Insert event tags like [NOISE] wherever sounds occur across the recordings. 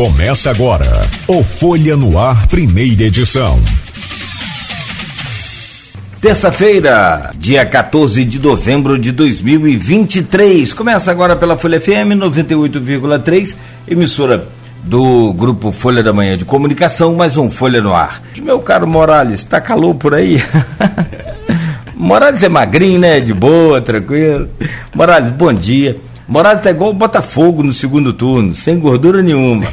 Começa agora o Folha no Ar, primeira edição. Terça-feira, dia 14 de novembro de 2023. Começa agora pela Folha FM 98,3, emissora do grupo Folha da Manhã de Comunicação, mais um Folha no Ar. Meu caro Morales, tá calor por aí? [LAUGHS] Morales é magrinho, né? De boa, tranquilo. Morales, bom dia. Morales tá igual o Botafogo no segundo turno, sem gordura nenhuma.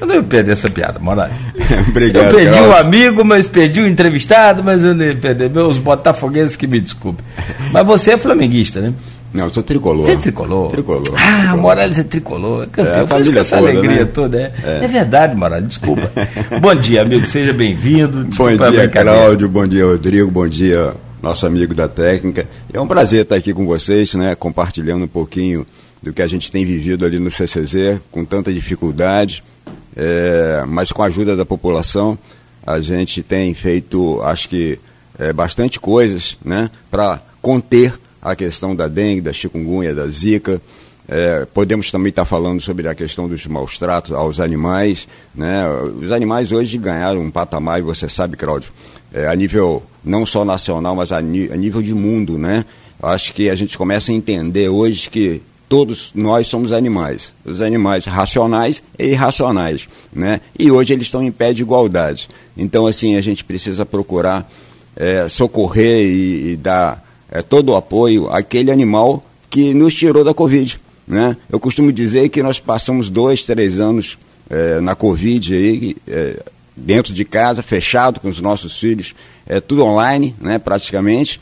Eu não ia perder essa piada, Morales. [LAUGHS] Obrigado. Eu perdi Carlos. o amigo, mas perdi o entrevistado, mas eu não ia perder. Meus botafoguenses que me desculpem. Mas você é flamenguista, né? Não, eu sou tricolor. Você é tricolor? Tricolor. Ah, Tricolor. Morales é tricolor. É campeão. É, a família essa toda, alegria né? toda. É. É. é verdade, Morales, desculpa. [LAUGHS] bom dia, amigo. Seja bem-vindo. Bom dia. Cláudio. Bom dia, Rodrigo. Bom dia, nosso amigo da técnica. É um prazer estar aqui com vocês, né? Compartilhando um pouquinho do que a gente tem vivido ali no CCZ, com tanta dificuldade, é, mas com a ajuda da população, a gente tem feito, acho que, é, bastante coisas, né? Para conter a questão da dengue, da chikungunya, da zika. É, podemos também estar falando sobre a questão dos maus tratos aos animais. Né? Os animais hoje ganharam um patamar, e você sabe, Cláudio, é, a nível não só nacional, mas a, a nível de mundo. Né? Acho que a gente começa a entender hoje que todos nós somos animais. Os animais racionais e irracionais. Né? E hoje eles estão em pé de igualdade. Então, assim, a gente precisa procurar é, socorrer e, e dar é, todo o apoio àquele animal que nos tirou da Covid. Né? Eu costumo dizer que nós passamos dois, três anos é, na Covid aí, é, dentro de casa, fechado com os nossos filhos, é, tudo online, né, praticamente.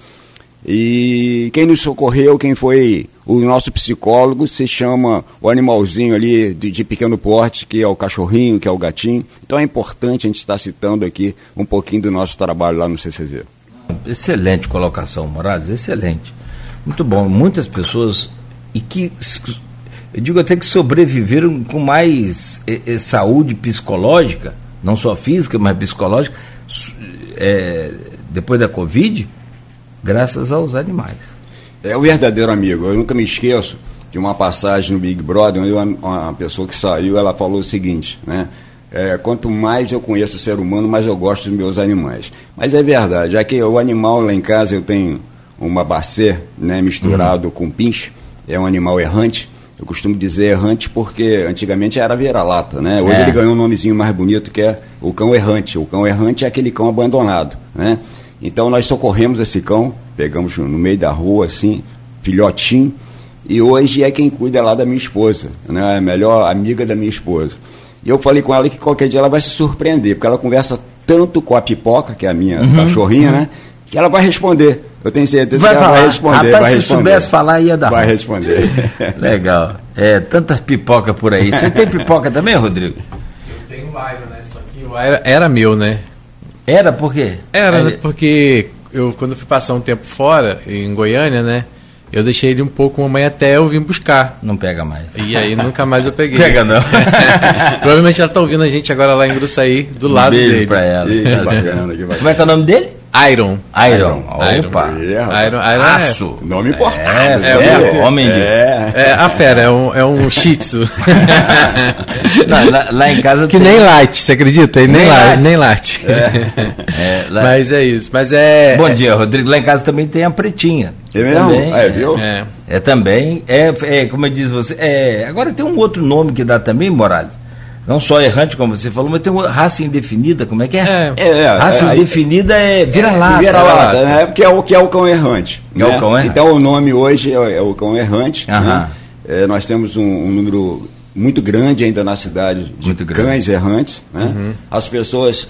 E quem nos socorreu, quem foi o nosso psicólogo, se chama o animalzinho ali de, de pequeno porte, que é o cachorrinho, que é o gatinho. Então é importante a gente estar citando aqui um pouquinho do nosso trabalho lá no CCZ. Excelente colocação, Morales, excelente. Muito bom. Muitas pessoas, e que, eu digo até que sobreviveram com mais eh, eh, saúde psicológica, não só física, mas psicológica, eh, depois da Covid, graças aos animais. É o verdadeiro amigo. Eu nunca me esqueço de uma passagem no Big Brother, onde uma, uma pessoa que saiu, ela falou o seguinte, né? É, quanto mais eu conheço o ser humano, mais eu gosto dos meus animais. Mas é verdade, já que o animal lá em casa eu tenho uma bacê, né, misturado com pinche, é um animal errante. Eu costumo dizer errante porque antigamente era vira-lata, né? Hoje É. ele ganhou um nomezinho mais bonito que é o cão errante. O cão errante é aquele cão abandonado, né? Então nós socorremos esse cão, pegamos no meio da rua, assim, filhotinho, e hoje é quem cuida lá da minha esposa, né? É a melhor amiga da minha esposa. E eu falei com ela que qualquer dia ela vai se surpreender, porque ela conversa tanto com a pipoca, que é a minha cachorrinha, né? Que ela vai responder. Eu tenho certeza Vai que ela falar. vai responder. Rapaz, vai se responder. soubesse falar, ia dar Vai ruim. responder. [LAUGHS] Legal. É, tantas pipoca por aí. Você tem pipoca também, Rodrigo? Tem o Iron, né? Só que o Iron era meu, né? Era por quê? Era, né? Porque eu, quando eu fui passar um tempo fora, em Goiânia, né? Eu deixei ele um pouco mamãe até eu vim buscar. Não pega mais. E aí nunca mais eu peguei. [LAUGHS] Pega não. [LAUGHS] Provavelmente ela tá ouvindo a gente agora lá em Gruçaí, do lado Beijo dele. pra ela. Ih, que bacana, que bacana. Como é que é o nome dele? Iron. Iron. Iron. Opa. É, rapaz. Iron, Iron Aço. Nome importante. É, É, é, muito- homem de. É. É, a fera, é um, é um shih tzu. [LAUGHS] Não, lá, lá em casa que tem- nem light, você acredita? Nem, Nem nem light. Nem light. [LAUGHS] É, lá- Mas é isso. Mas é. Bom dia, Rodrigo. Lá em casa também tem a pretinha. É mesmo? Também, É, viu? É. É também, é, é como diz você, é, agora tem um outro nome que dá também, Morales. Não só errante, como você falou, mas tem uma raça indefinida, como é que é? É. É, é, raça é, indefinida é vira-lata. Vira-lata, né? Porque é o que é o cão errante. É o né? cão errante. Então o nome hoje é, é o cão errante. Né? É, nós temos um, um número muito grande ainda na cidade de Muito grande. cães errantes. Né? As pessoas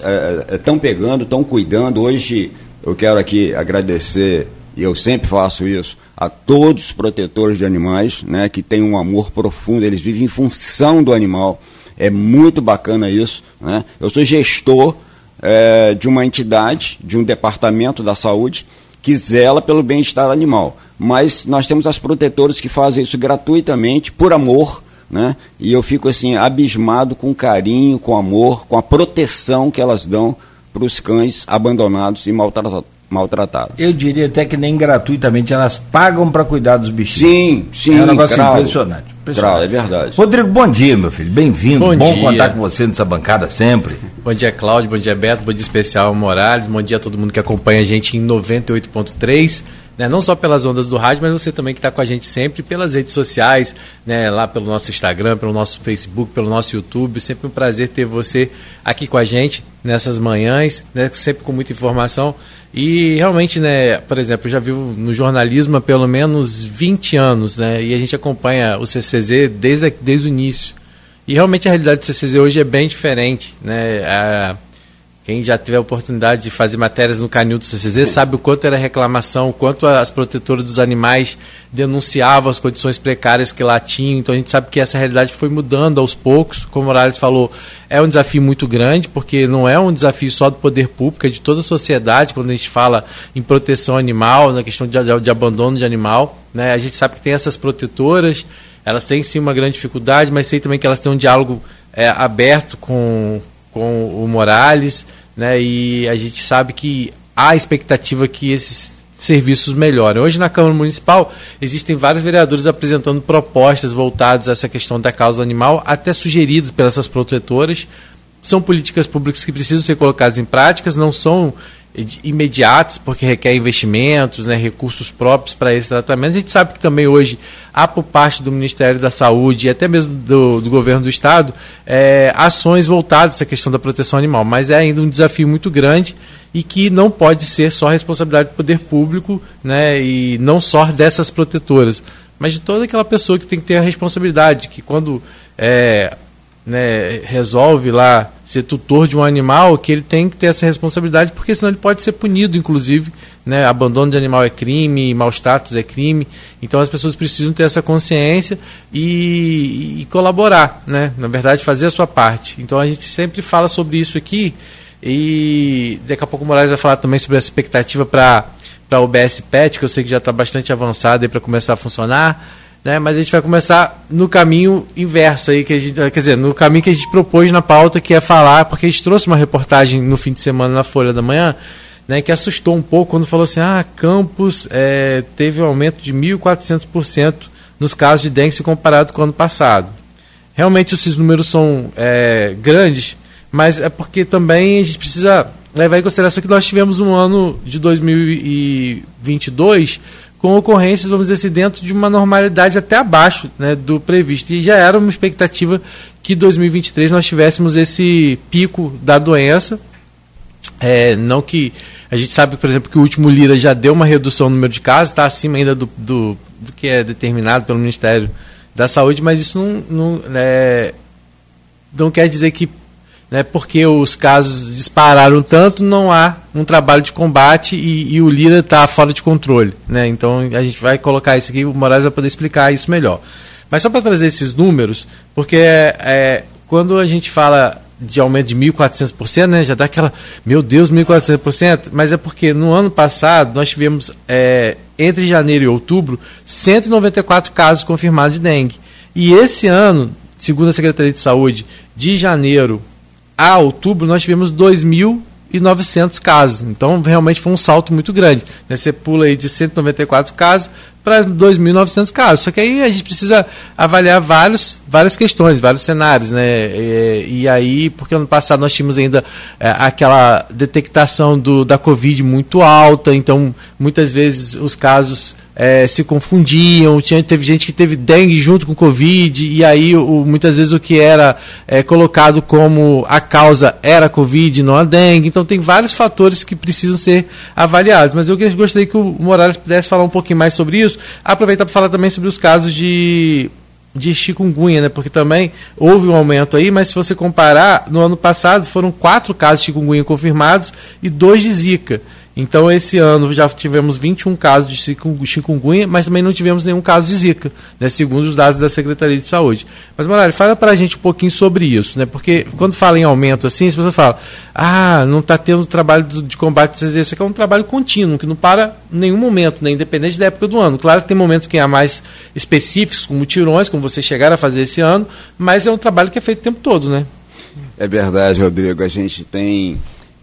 estão pegando, estão cuidando. Hoje eu quero aqui agradecer, e eu sempre faço isso, a todos os protetores de animais, né, que têm um amor profundo, eles vivem em função do animal. É muito bacana isso. Né? Eu sou gestor é, de uma entidade, de um departamento da saúde, que zela pelo bem-estar animal. Mas nós temos as protetoras que fazem isso gratuitamente, por amor, né? E eu fico assim abismado com carinho, com amor, com a proteção que elas dão para os cães abandonados e maltrata- maltratados. Eu diria até que nem gratuitamente, elas pagam para cuidar dos bichinhos. Sim, sim. É um negócio cravo. impressionante. Grau, é verdade. Rodrigo, bom dia, meu filho. Bem-vindo. Bom Bom dia. contar com você nessa bancada sempre. Bom dia, Cláudio. Bom dia, Beto. Bom dia especial Morales. Bom dia a todo mundo que acompanha a gente em 98.3. Né? Não só pelas ondas do rádio, mas você também que está com a gente sempre pelas redes sociais, né? lá pelo nosso Instagram, pelo nosso Facebook, pelo nosso YouTube. Sempre um prazer ter você aqui com a gente nessas manhãs, né? sempre com muita informação. E realmente, né, por exemplo, eu já vivo no jornalismo há pelo menos 20 anos, né? E a gente acompanha o CCZ desde, desde o início. E realmente a realidade do CCZ hoje é bem diferente, né? A, quem já teve a oportunidade de fazer matérias no canil do CCZ sabe o quanto era reclamação, o quanto as protetoras dos animais denunciavam as condições precárias que lá tinham. Então a gente sabe que essa realidade foi mudando aos poucos. Como o Morales falou, é um desafio muito grande, porque não é um desafio só do poder público, é de toda a sociedade, quando a gente fala em proteção animal, na questão de, de abandono de animal. Né? A gente sabe que tem essas protetoras, elas têm sim uma grande dificuldade, mas sei também que elas têm um diálogo é, aberto com, com o Morales, né? E a gente sabe que há expectativa que esses serviços melhorem. Hoje na Câmara Municipal existem vários vereadores apresentando propostas voltadas a essa questão da causa animal, até sugeridas pelas protetoras. São políticas públicas que precisam ser colocadas em práticas, não são imediatas, porque requer investimentos, né, recursos próprios para esse tratamento. A gente sabe que também hoje há por parte do Ministério da Saúde e até mesmo do, do governo do Estado é, ações voltadas essa questão da proteção animal, mas é ainda um desafio muito grande e que não pode ser só responsabilidade do poder público né, e não só dessas protetoras, mas de toda aquela pessoa que tem que ter a responsabilidade, que quando é, né, resolve lá ser tutor de um animal, que ele tem que ter essa responsabilidade, porque senão ele pode ser punido, inclusive. Né? Abandono de animal é crime, mau status é crime. Então as pessoas precisam ter essa consciência e, e colaborar, né? na verdade, fazer a sua parte. Então a gente sempre fala sobre isso aqui e daqui a pouco o Moraes vai falar também sobre essa expectativa para a UBS PET, que eu sei que já está bastante avançada para começar a funcionar né? Mas a gente vai começar no caminho inverso aí, que a gente, quer dizer, no caminho que a gente propôs na pauta, que é falar, porque a gente trouxe uma reportagem no fim de semana na Folha da Manhã, né, que assustou um pouco quando falou assim, ah, Campos é, teve um aumento de 1.400% nos casos de dengue comparado com o ano passado. Realmente esses números são é, grandes, mas é porque também a gente precisa levar em consideração que nós tivemos um ano de 2022 com ocorrências, vamos dizer assim, dentro de uma normalidade até abaixo né, do previsto. E já era uma expectativa que 2023 nós tivéssemos esse pico da doença. É, não que a gente sabe, por exemplo, que o último Lira já deu uma redução no número de casos, está acima ainda do, do, do, que é determinado pelo Ministério da Saúde, mas isso não, não, é, não quer dizer que né, porque os casos dispararam tanto, não há um trabalho de combate e, e o Lira está fora de controle. Né? Então a gente vai colocar isso aqui, o Moraes vai poder explicar isso melhor. Mas só para trazer esses números, porque é, quando a gente fala de aumento de 1.400%, né, já dá aquela, meu Deus, 1.400%, mas é porque no ano passado nós tivemos, é, entre janeiro e outubro, 194 casos confirmados de dengue. E esse ano, segundo a Secretaria de Saúde, de janeiro a outubro nós tivemos 2.900 casos. Então, realmente foi um salto muito grande. Né? Você pula aí de 194 casos para 2.900 casos. Só que aí a gente precisa avaliar vários, várias questões, vários cenários. Né? E, e aí, porque ano passado nós tínhamos ainda é, aquela detectação do, da Covid muito alta, então muitas vezes os casos é, se confundiam, tinha, teve gente que teve dengue junto com Covid, e aí o, muitas vezes o que era é, colocado como a causa era Covid, não a dengue. Então tem vários fatores que precisam ser avaliados. Mas eu gostaria que o Morales pudesse falar um pouquinho mais sobre isso, aproveitar para falar também sobre os casos de de chikungunya, né? Porque também houve um aumento aí, mas se você comparar, no ano passado foram quatro casos de chikungunya confirmados e dois de zika. Então, esse ano já tivemos 21 casos de chikungunya, mas também não tivemos nenhum caso de zika, né, segundo os dados da Secretaria de Saúde. Mas, Morales, fala para a gente um pouquinho sobre isso, né, porque quando fala em aumento assim, as pessoas falam, ah, não está tendo trabalho de combate, isso aqui é um trabalho contínuo, que não para em nenhum momento, né, independente da época do ano. Claro que tem momentos que há mais específicos, como tirões, como você chegar a fazer esse ano, mas é um trabalho que é feito o tempo todo, né? É verdade, Rodrigo. A gente tem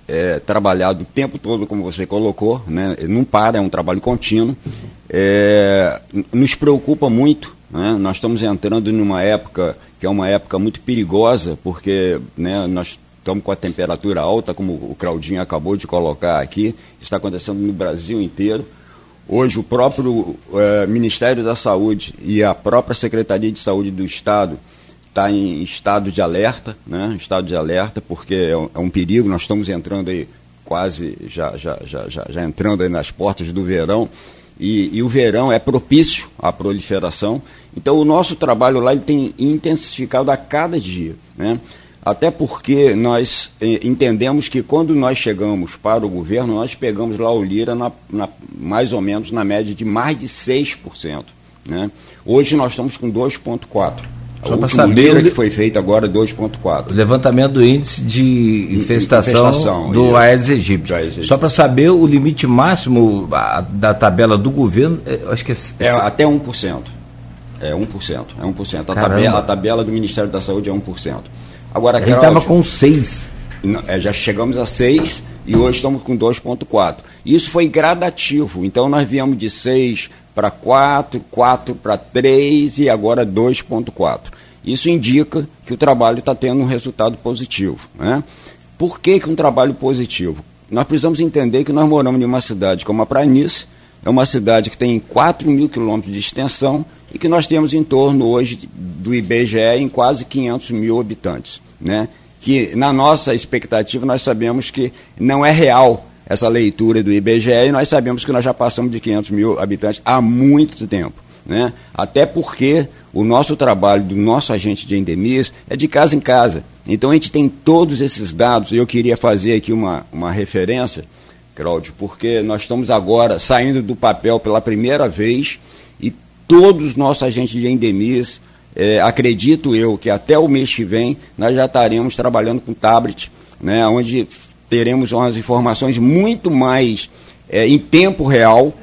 é, trabalhado o tempo todo, como você colocou, né? não para, é um trabalho contínuo. É, nos preocupa muito Né? Nós estamos entrando numa época que é uma época muito perigosa, porque né, nós estamos com a temperatura alta, como o Claudinho acabou de colocar aqui, está acontecendo no Brasil inteiro. Hoje, o próprio eh, Ministério da Saúde e a própria Secretaria de Saúde do Estado está em estado de alerta, né? estado de alerta, porque é um, é um perigo, nós estamos entrando aí quase já, já, já, já, já entrando aí nas portas do verão, e, e, o verão é propício à proliferação. Então, o nosso trabalho lá ele tem intensificado a cada dia. Né? Até porque nós eh, entendemos que quando nós chegamos para o governo, nós pegamos lá o Lira na, na, mais ou menos na média de mais de 6%. Né? Hoje nós estamos com 2,4%. Só para saber. que foi feito agora 2,4. O levantamento do índice de infestação, infestação do isso. Aedes aegypti. Só para saber o limite máximo da tabela do governo, é, acho que é. É até 1%. É 1%. É 1%. A, tabela, a tabela do Ministério da Saúde é 1%. Agora, a gente estava com 6. É, já chegamos a 6 e hoje estamos com 2,4. Isso foi gradativo. Então nós viemos de 6 para 4, 4 para 3 e agora 2,4. Isso indica que o trabalho está tendo um resultado positivo. Né? Por que, que um trabalho positivo? Nós precisamos entender que nós moramos em uma cidade como a Pranice, é uma cidade que tem 4 mil quilômetros de extensão e que nós temos em torno hoje do IBGE em quase 500 mil habitantes. Né? Que na nossa expectativa nós sabemos que não é real essa leitura do IBGE e nós sabemos que nós já passamos de 500 mil habitantes há muito tempo. Né? Até porque o nosso trabalho do nosso agente de endemias é de casa em casa. Então a gente tem todos esses dados. Eu queria fazer aqui uma, uma referência, Cláudio, porque nós estamos agora saindo do papel pela primeira vez e todos os nossos agentes de endemias, é, acredito eu que até o mês que vem nós já estaremos trabalhando com tablet, né, onde teremos umas informações muito mais é, em tempo real,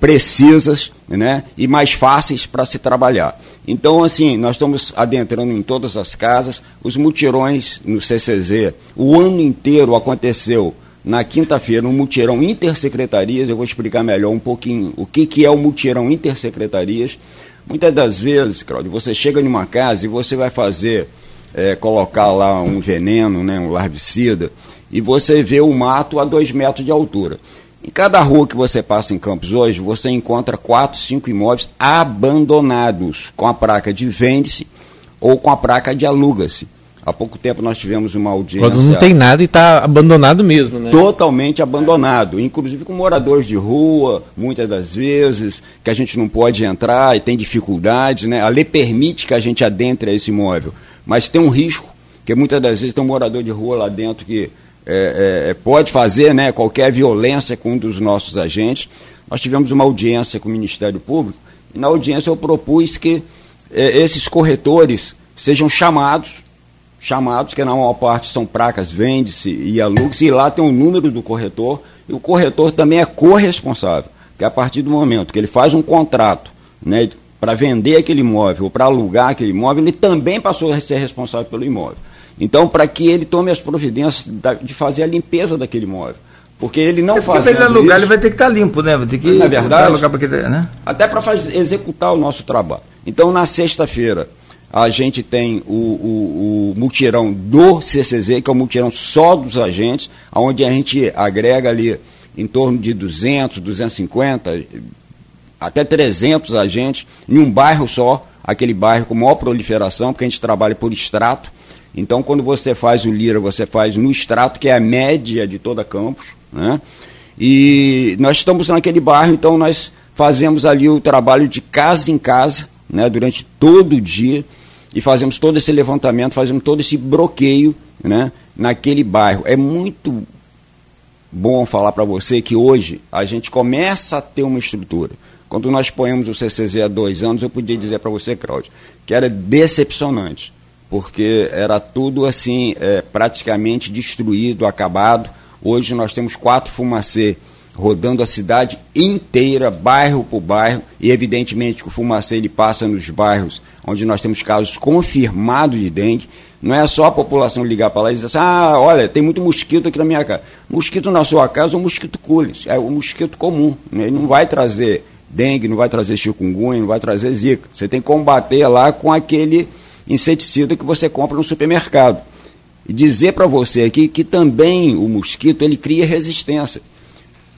precisas né, e mais fáceis para se trabalhar. Então, assim, nós estamos adentrando em todas as casas, os mutirões no CCZ, o ano inteiro aconteceu na quinta-feira um mutirão intersecretarias, eu vou explicar melhor um pouquinho o que, que é o mutirão intersecretarias. Muitas das vezes, Claudio, você chega em uma casa e você vai fazer, é, colocar lá um veneno, né, um larvicida, e você vê o mato a dois metros de altura. Em cada rua que você passa em Campos hoje, você encontra quatro, cinco imóveis abandonados, com a placa de vende-se ou com a placa de aluga-se. Há pouco tempo nós tivemos uma audiência. Quando não tem nada e está abandonado mesmo, né? Totalmente abandonado. Inclusive com moradores de rua, muitas das vezes, que a gente não pode entrar e tem dificuldades, né? A lei permite que a gente adentre esse imóvel. Mas tem um risco, que muitas das vezes tem um morador de rua lá dentro que é, é, pode fazer né, qualquer violência com um dos nossos agentes. Nós tivemos uma audiência com o Ministério Público e na audiência eu propus que é, esses corretores sejam chamados, chamados, que na maior parte são placas, vende-se e aluga-se, e lá tem o número do corretor, e o corretor também é corresponsável, que a partir do momento que ele faz um contrato né, para vender aquele imóvel ou para alugar aquele imóvel, ele também passou a ser responsável pelo imóvel. Então, para que ele tome as providências de fazer a limpeza daquele imóvel. Porque ele não faz. Para ele alugar, isso, ele vai ter que estar tá limpo, né? Vai ter que. Na verdade. Alugar porque, né? Até para executar o nosso trabalho. Então, na sexta-feira, a gente tem o, o, o, mutirão do CCZ, que é o mutirão só dos agentes, onde a gente agrega ali em torno de 200, 250, até 300 agentes, em um bairro só, aquele bairro com maior proliferação, porque a gente trabalha por extrato. Então, quando você faz o Lira, você faz no extrato, que é a média de toda Campos, né? E nós estamos naquele bairro, então nós fazemos ali o trabalho de casa em casa, né, durante todo o dia, e fazemos todo esse levantamento, fazemos todo esse bloqueio né, naquele bairro. É muito bom falar para você que hoje a gente começa a ter uma estrutura. Quando nós põemos o CCZ há dois anos, eu podia dizer para você, Cláudio, que era decepcionante porque era tudo assim, é, praticamente destruído, acabado. Hoje nós temos quatro fumacê rodando a cidade inteira, bairro por bairro, e evidentemente que o fumacê ele passa nos bairros onde nós temos casos confirmados de dengue. Não é só a população ligar para lá e dizer assim, ah, olha, tem muito mosquito aqui na minha casa. Mosquito na sua casa é um mosquito culis, é um mosquito comum, né? ele não vai trazer dengue, não vai trazer chikungunya, não vai trazer zika. Você tem que combater lá com aquele inseticida que você compra no supermercado. E dizer para você aqui que também o mosquito ele cria resistência.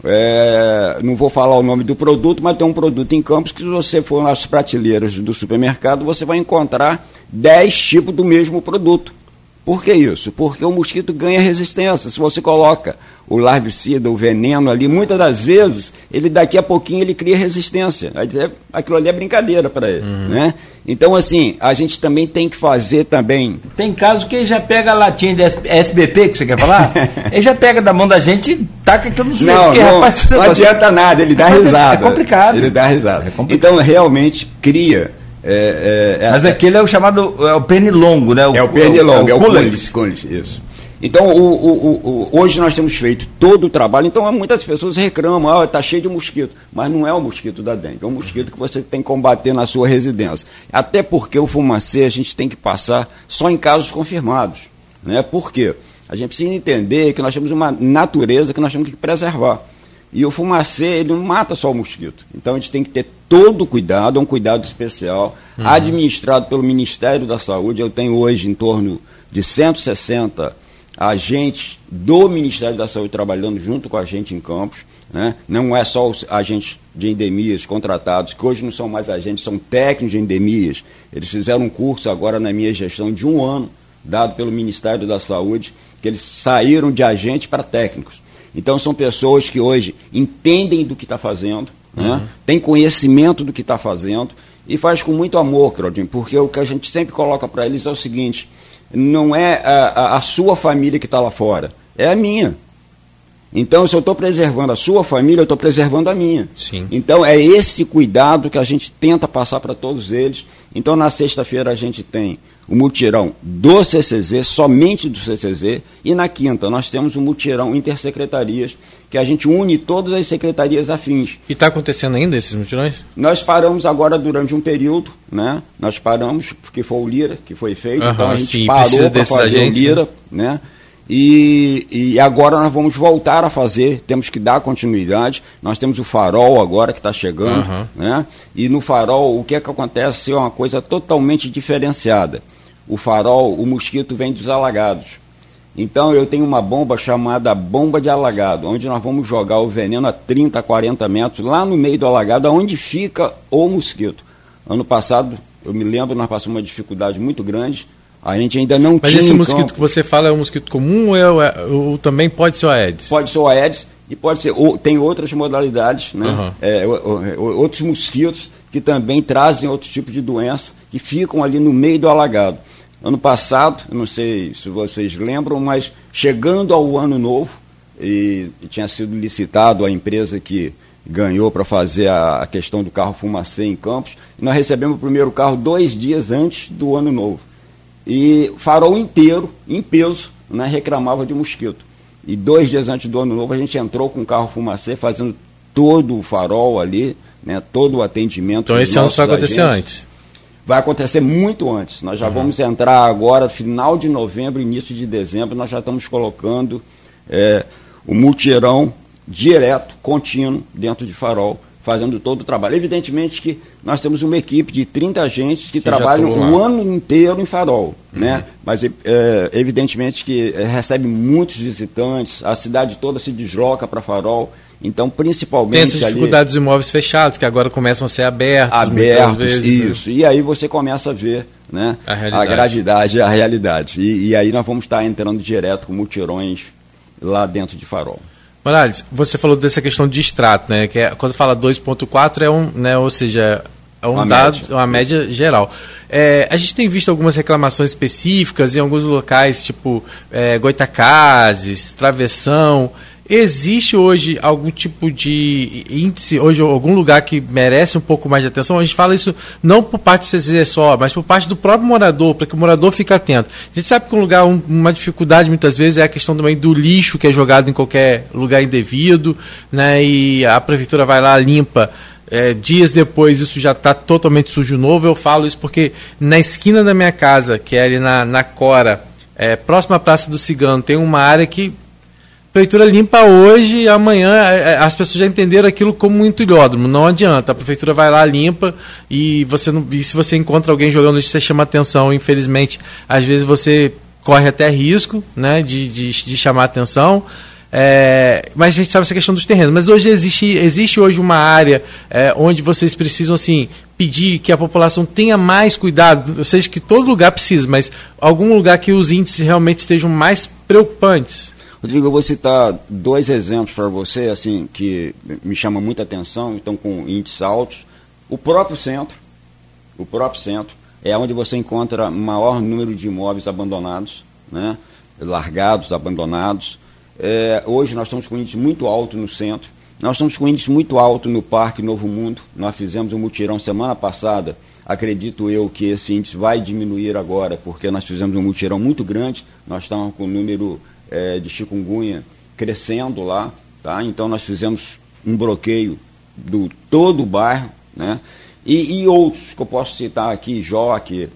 É, não vou falar o nome do produto, mas tem um produto em Campos que se você for nas prateleiras do supermercado, você vai encontrar 10 tipos do mesmo produto. Por que isso? Porque o mosquito ganha resistência. Se você coloca o larvicida, o veneno ali, muitas das vezes, ele daqui a pouquinho ele cria resistência. Aquilo ali é brincadeira para ele. Uhum. Né? Então, assim, a gente também tem que fazer também. Tem caso que ele já pega a latinha de SBP, que você quer falar? [LAUGHS] ele já pega da mão da gente e taca aquilo no sujeito. Não, porque, não, rapaz, não [LAUGHS] adianta nada, ele dá é risada. É complicado. Ele dá risada. É. Então, realmente, cria é, é, é, Mas aquele é o chamado é o pernilongo, né? O, é o pernilongo, é o, é o isso. Então, o, o, hoje nós temos feito todo o trabalho, então muitas pessoas reclamam, ah, está cheio de mosquito. Mas não é o mosquito da dengue, é um mosquito que você tem que combater na sua residência. Até porque o fumacê a gente tem que passar só em casos confirmados. Né? Por quê? A gente precisa entender que nós temos uma natureza que nós temos que preservar. E o fumacê, ele não mata só o mosquito. Então a gente tem que ter todo o cuidado, é um cuidado especial, uhum. administrado pelo Ministério da Saúde. Eu tenho hoje em torno de 160 agentes do Ministério da Saúde trabalhando junto com a gente em campos. Né? Não é só os agentes de endemias contratados, que hoje não são mais agentes, são técnicos de endemias. Eles fizeram um curso agora na minha gestão de um ano, dado pelo Ministério da Saúde, que eles saíram de agentes para técnicos. Então são pessoas que hoje entendem do que está fazendo, né? uhum. têm conhecimento do que está fazendo e faz com muito amor, Claudinho, porque o que a gente sempre coloca para eles é o seguinte: não é a, a, a sua família que está lá fora, é a minha. Então, se eu estou preservando a sua família, eu estou preservando a minha. Sim. Então, é esse cuidado que a gente tenta passar para todos eles. Então, na sexta-feira, a gente tem o mutirão do CCZ, somente do CCZ, e na quinta nós temos o mutirão intersecretarias, que a gente une todas as secretarias afins. E está acontecendo ainda esses mutirões? Nós paramos agora durante um período, né? Nós paramos, porque foi o Lira que foi feito, uhum, então a gente sim, parou para fazer o Lira, né? né? E, e agora nós vamos voltar a fazer, temos que dar continuidade. Nós temos o farol agora que está chegando, uhum. né? E no farol, o que é que acontece é uma coisa totalmente diferenciada o farol, o mosquito vem dos alagados. Então eu tenho uma bomba chamada bomba de alagado, onde nós vamos jogar o veneno a 30, 40 metros, lá no meio do alagado, onde fica o mosquito. Ano passado, eu me lembro, nós passamos uma dificuldade muito grande. A gente ainda não Mas tinha. Mas esse mosquito campo. que você fala é um mosquito comum ou, é, ou também pode ser o Aedes? Pode ser o Aedes e pode ser. Ou, tem outras modalidades, né? Uhum. É, outros mosquitos que também trazem outros tipos de doença que ficam ali no meio do alagado. Ano passado, não sei se vocês lembram, mas chegando ao ano novo, e, tinha sido licitado a empresa que ganhou para fazer a, questão do carro fumacê em Campos, e nós recebemos o primeiro carro dois dias antes do ano novo. E farol inteiro, em peso, né, reclamava de mosquito. E dois dias antes do ano novo a gente entrou com o carro fumacê fazendo todo o farol ali, né, todo o atendimento. Então esse ano só acontecer antes? Vai acontecer muito antes. Nós já uhum. vamos entrar agora, final de novembro, início de dezembro, nós já estamos colocando é, o multirão direto, contínuo, dentro de farol, fazendo todo o trabalho. Evidentemente que nós temos uma equipe de 30 agentes que, que trabalham o ano inteiro em farol, uhum. né? Mas é, evidentemente que é, recebe muitos visitantes, a cidade toda se desloca para farol. Então, principalmente. Tem essas dificuldades dos imóveis fechados, que agora começam a ser abertos. Abertos, vezes, né? isso. Né? E aí você começa a ver né, a, a gravidade, a realidade. E, e, aí nós vamos estar entrando direto com mutirões lá dentro de farol. Morales, você falou dessa questão de extrato, né? Que é, quando fala 2,4 é um, né? Ou seja, é um uma dado, média. uma média geral. É, a gente tem visto algumas reclamações específicas em alguns locais, tipo é, Goitacazes, Travessão. Existe hoje algum tipo de índice, hoje algum lugar que merece um pouco mais de atenção? A gente fala isso não por parte do CCZ só, mas por parte do próprio morador, para que o morador fique atento. A gente sabe que um lugar, um, uma dificuldade muitas vezes é a questão também do lixo que é jogado em qualquer lugar indevido, né? E a prefeitura vai lá, limpa. É, dias depois isso já está totalmente sujo novo. Eu falo isso porque na esquina da minha casa, que é ali na, na Cora, é, próxima à Praça do Cigano, tem uma área que prefeitura limpa hoje e amanhã é, é, as pessoas já entenderam aquilo como um entulhódromo. Não adianta. A prefeitura vai lá, limpa e você não, e se você encontra alguém jogando lixo, você chama atenção. Infelizmente, às vezes você corre até risco né, de, de, de chamar atenção. É, mas a gente sabe essa questão dos terrenos. Mas hoje existe, existe hoje uma área é, onde vocês precisam assim pedir que a população tenha mais cuidado. Eu sei que todo lugar precisa, mas algum lugar que os índices realmente estejam mais preocupantes. Rodrigo, eu vou citar dois exemplos para você, assim, que me chamam muita atenção, estão com índices altos. O próprio centro, o próprio centro, é onde você encontra maior número de imóveis abandonados, né? largados, abandonados. É, hoje nós estamos com índice muito alto no centro. Nós estamos com índice muito alto no Parque Novo Mundo. Nós fizemos um mutirão semana passada. Acredito eu que esse índice vai diminuir agora, porque nós fizemos um mutirão muito grande. Nós estamos com o número é, de chikungunya crescendo lá. Tá? Então nós fizemos um bloqueio do todo o bairro. Né? E, e outros que eu posso citar aqui, Joque,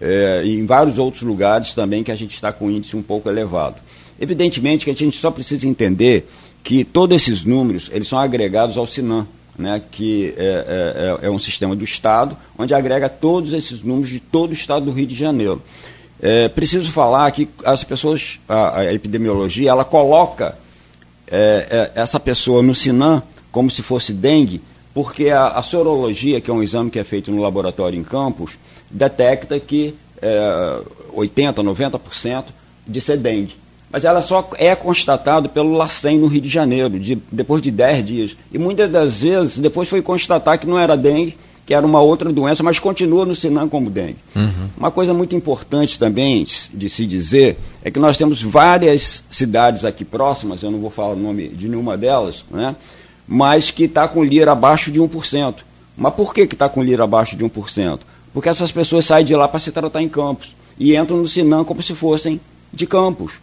é, em vários outros lugares também que a gente está com índice um pouco elevado. Evidentemente que a gente só precisa entender que todos esses números eles são agregados ao Sinan, né, que é, é, é, um sistema do Estado, onde agrega todos esses números de todo o Estado do Rio de Janeiro. É, preciso falar que as pessoas, a, a epidemiologia, ela coloca é, é, essa pessoa no Sinan como se fosse dengue, porque a, a, sorologia, que é um exame que é feito no laboratório em Campos, detecta que é, 80%, 90% de ser dengue. Mas ela só é constatada pelo LACEN no Rio de Janeiro, de, depois de 10 dias. E muitas das vezes, depois foi constatar que não era dengue, que era uma outra doença, mas continua no Sinan como dengue. Uhum. Uma coisa muito importante também de se dizer é que nós temos várias cidades aqui próximas, eu não vou falar o nome de nenhuma delas, né? mas que está com lira abaixo de 1%. Mas por que está com lira abaixo de 1%? Porque essas pessoas saem de lá para se tratar em campos e entram no Sinan como se fossem de campos.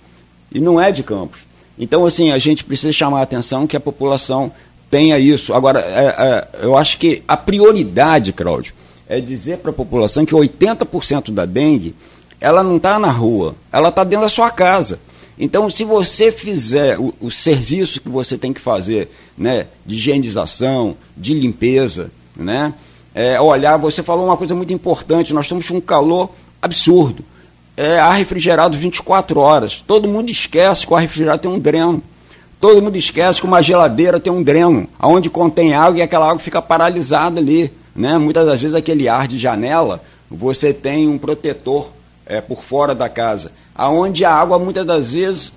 E não é de campos. Então, assim, a gente precisa chamar a atenção que a população tenha isso. Agora, é, é, eu acho que a prioridade, Cláudio, é dizer para a população que 80% da dengue, ela não está na rua, ela está dentro da sua casa. Então, se você fizer o, o, serviço que você tem que fazer, né, de higienização, de limpeza, né, é, olhar, você falou uma coisa muito importante, nós estamos com um calor absurdo. É, ar refrigerado 24 horas. Todo mundo esquece que o ar refrigerado tem um dreno. Todo mundo esquece que uma geladeira tem um dreno, onde contém água e aquela água fica paralisada ali. Né? Muitas das vezes aquele ar de janela, você tem um protetor é, por fora da casa aonde a água muitas das vezes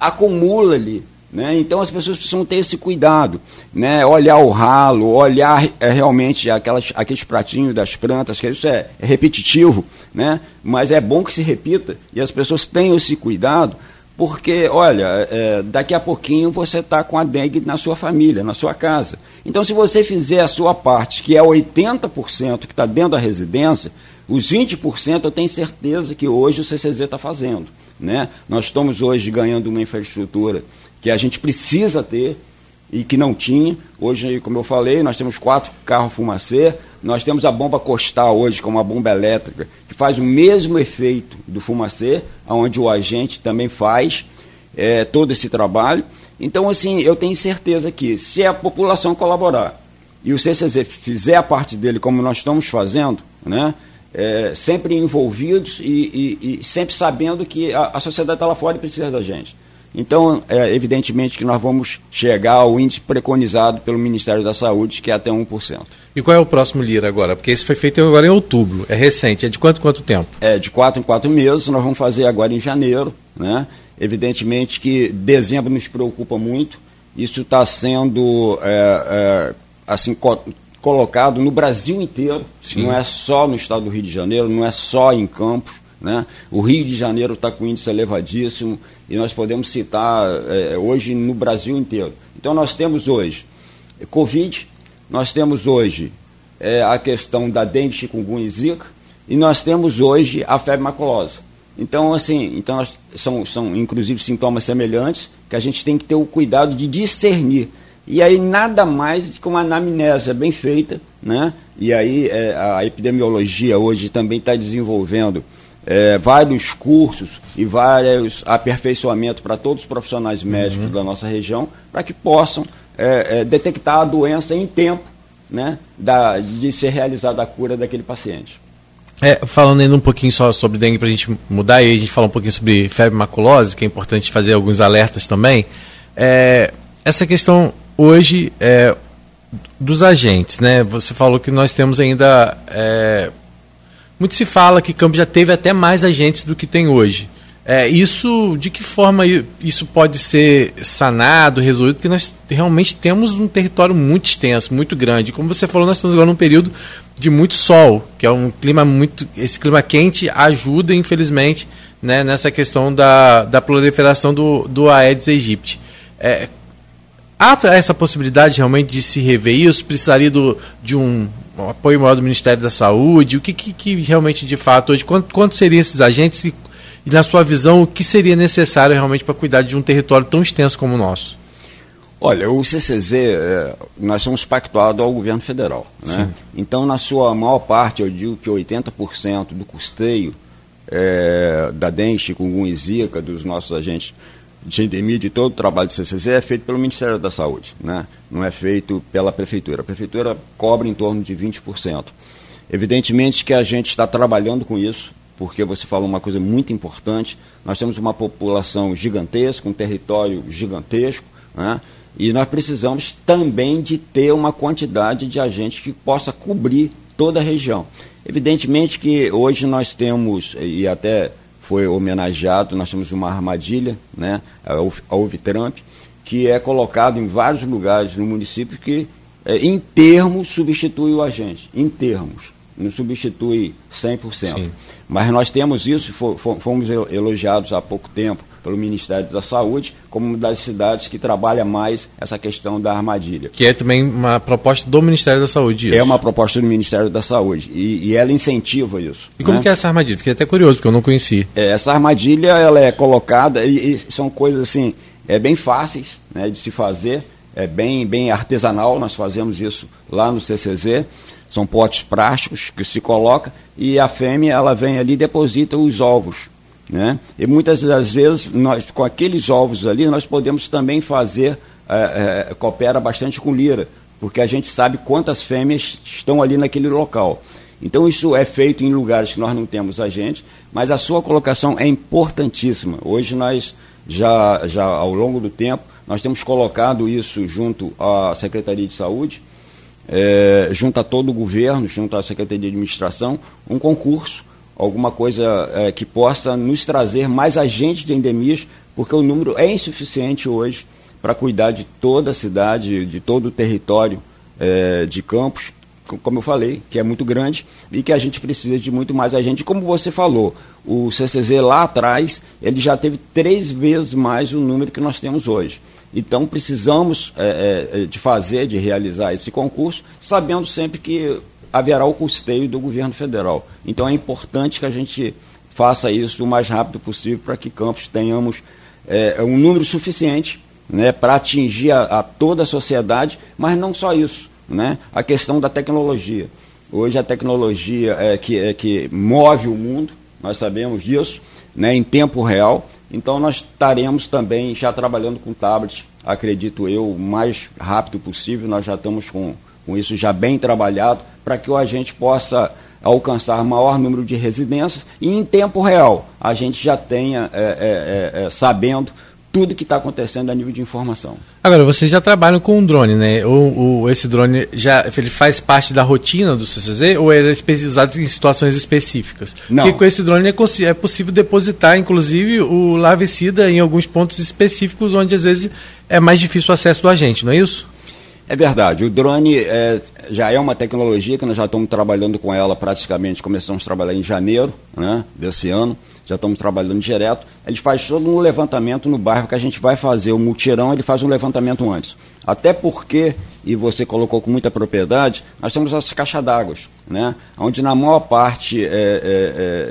acumula ali. Né? Então as pessoas precisam ter esse cuidado, né? olhar o ralo, olhar é, realmente aquelas, aqueles pratinhos das plantas, que isso é, é repetitivo, né? mas é bom que se repita e as pessoas tenham esse cuidado, porque, olha, é, daqui a pouquinho você está com a dengue na sua família, na sua casa. Então, se você fizer a sua parte, que é 80% que está dentro da residência, os 20% eu tenho certeza que hoje o CCZ está fazendo. Né? Nós estamos hoje ganhando uma infraestrutura que a gente precisa ter e que não tinha. Hoje, como eu falei, nós temos quatro carros fumacê, nós temos a bomba costal hoje, como a bomba elétrica, que faz o mesmo efeito do fumacê, onde o agente também faz é, todo esse trabalho. Então, assim, eu tenho certeza que se a população colaborar e o CCZ fizer a parte dele como nós estamos fazendo, né, é, sempre envolvidos e, e, e, sempre sabendo que a, a sociedade está lá fora e precisa da gente. Então, é, evidentemente que nós vamos chegar ao índice preconizado pelo Ministério da Saúde, que é até 1%. E qual é o próximo LIRA agora? Porque esse foi feito agora em outubro, é recente, é de quanto quanto tempo? É de quatro em quatro meses, nós vamos fazer agora em janeiro, né? Evidentemente que dezembro nos preocupa muito, isso está sendo, é, é, assim, colocado no Brasil inteiro, Sim. não é só no estado do Rio de Janeiro, não é só em Campos. Né? O Rio de Janeiro está com índice elevadíssimo e nós podemos citar é, hoje no Brasil inteiro. Então nós temos hoje Covid, nós temos hoje é, a questão da dengue, chikungunya e zika, e nós temos hoje a febre maculosa. Então, assim, então nós, são, são inclusive sintomas semelhantes que a gente tem que ter o cuidado de discernir. E aí nada mais do que uma anamnese bem feita, né? E aí é, a epidemiologia hoje também está desenvolvendo é, vários cursos e vários aperfeiçoamentos para todos os profissionais médicos uhum. da nossa região, para que possam é, é, detectar a doença em tempo né, da, de ser realizada a cura daquele paciente. É, falando ainda um pouquinho só sobre dengue para a gente mudar e a gente falar um pouquinho sobre febre maculosa, que é importante fazer alguns alertas também. É, essa questão hoje é, dos agentes, né? Você falou que nós temos ainda é, muito se fala que Campos já teve até mais agentes do que tem hoje. É, isso, de que forma isso pode ser sanado, resolvido? Porque nós realmente temos um território muito extenso, muito grande. Como você falou, nós estamos agora num período de muito sol, que é um clima muito. Esse clima quente ajuda, infelizmente, né, nessa questão da, da proliferação do, do Aedes aegypti. É, há essa possibilidade realmente de se rever isso? Precisaria do, de um, um apoio maior do Ministério da Saúde? O que, que, que realmente, de fato, hoje, quanto, quanto seriam esses agentes e, e, na sua visão, o que seria necessário realmente para cuidar de um território tão extenso como o nosso? Olha, o CCZ, é, nós somos pactuados ao governo federal. Né? Então, na sua maior parte, eu digo que 80% do custeio é, da dengue, com e zika, dos nossos agentes de endemia, de todo o trabalho do CCZ, é feito pelo Ministério da Saúde. Né? Não é feito pela Prefeitura. A Prefeitura cobra em torno de 20%. Evidentemente que a gente está trabalhando com isso, porque você falou uma coisa muito importante. Nós temos uma população gigantesca, um território gigantesco, né? E nós precisamos também de ter uma quantidade de agentes que possa cobrir toda a região. Evidentemente que hoje nós temos, e até foi homenageado, nós temos uma armadilha, né, a Trump, que é colocado em vários lugares no município que, é, em termos, substitui o agente. Em termos. Não substitui 100%. Sim. Mas nós temos isso, fomos elogiados há pouco tempo pelo Ministério da Saúde, como uma das cidades que trabalha mais essa questão da armadilha. Que é também uma proposta do Ministério da Saúde. Isso. É uma proposta do Ministério da Saúde e, e ela incentiva isso. E como né? que é essa armadilha? Fiquei até curioso, porque eu não conheci. É, essa armadilha ela é colocada e, e, são coisas assim, é bem fáceis né, de se fazer, é bem, bem artesanal, nós fazemos isso lá no CCZ. São potes práticos que se coloca e a fêmea ela vem ali e deposita os ovos né? E muitas das vezes, nós, com aqueles ovos ali, nós podemos também fazer, é, é, coopera bastante com lira, porque a gente sabe quantas fêmeas estão ali naquele local. Então isso é feito em lugares que nós não temos agente, mas a sua colocação é importantíssima. Hoje nós já, já ao longo do tempo, nós temos colocado isso junto à Secretaria de Saúde, é, junto a todo o governo, junto à Secretaria de Administração, um concurso alguma coisa é, que possa nos trazer mais agentes de endemias, porque o número é insuficiente hoje para cuidar de toda a cidade, de todo o território é, de Campos, como eu falei, que é muito grande e que a gente precisa de muito mais agente. Como você falou, o CCZ lá atrás, ele já teve três vezes mais o número que nós temos hoje. Então precisamos é, é, de fazer, de realizar esse concurso, sabendo sempre que haverá o custeio do governo federal. Então é importante que a gente faça isso o mais rápido possível para que Campos tenhamos é, um número suficiente né, para atingir a, a, toda a sociedade, mas não só isso, né, a questão da tecnologia. Hoje a tecnologia é que, é que move o mundo, nós sabemos disso, né, em tempo real, então nós estaremos também já trabalhando com tablets, acredito eu, o mais rápido possível, nós já estamos com com isso já bem trabalhado, para que o agente possa alcançar maior número de residências e em tempo real a gente já tenha é, é, é, é sabendo tudo que está acontecendo a nível de informação. Agora, vocês já trabalham com um drone, né? O, o, esse drone já ele faz parte da rotina do CCZ ou ele é usado em situações específicas? Não. Porque com esse drone é, é possível depositar, inclusive, o larvicida em alguns pontos específicos onde às vezes é mais difícil o acesso do agente, não é isso? É verdade, o drone é, já é uma tecnologia que nós já estamos trabalhando com ela praticamente, começamos a trabalhar em janeiro né, desse ano, já estamos trabalhando direto. Ele faz todo um levantamento no bairro que a gente vai fazer o mutirão, ele faz um levantamento antes. Até porque, e você colocou com muita propriedade, nós temos as caixas d'água, né? onde na maior parte é, é,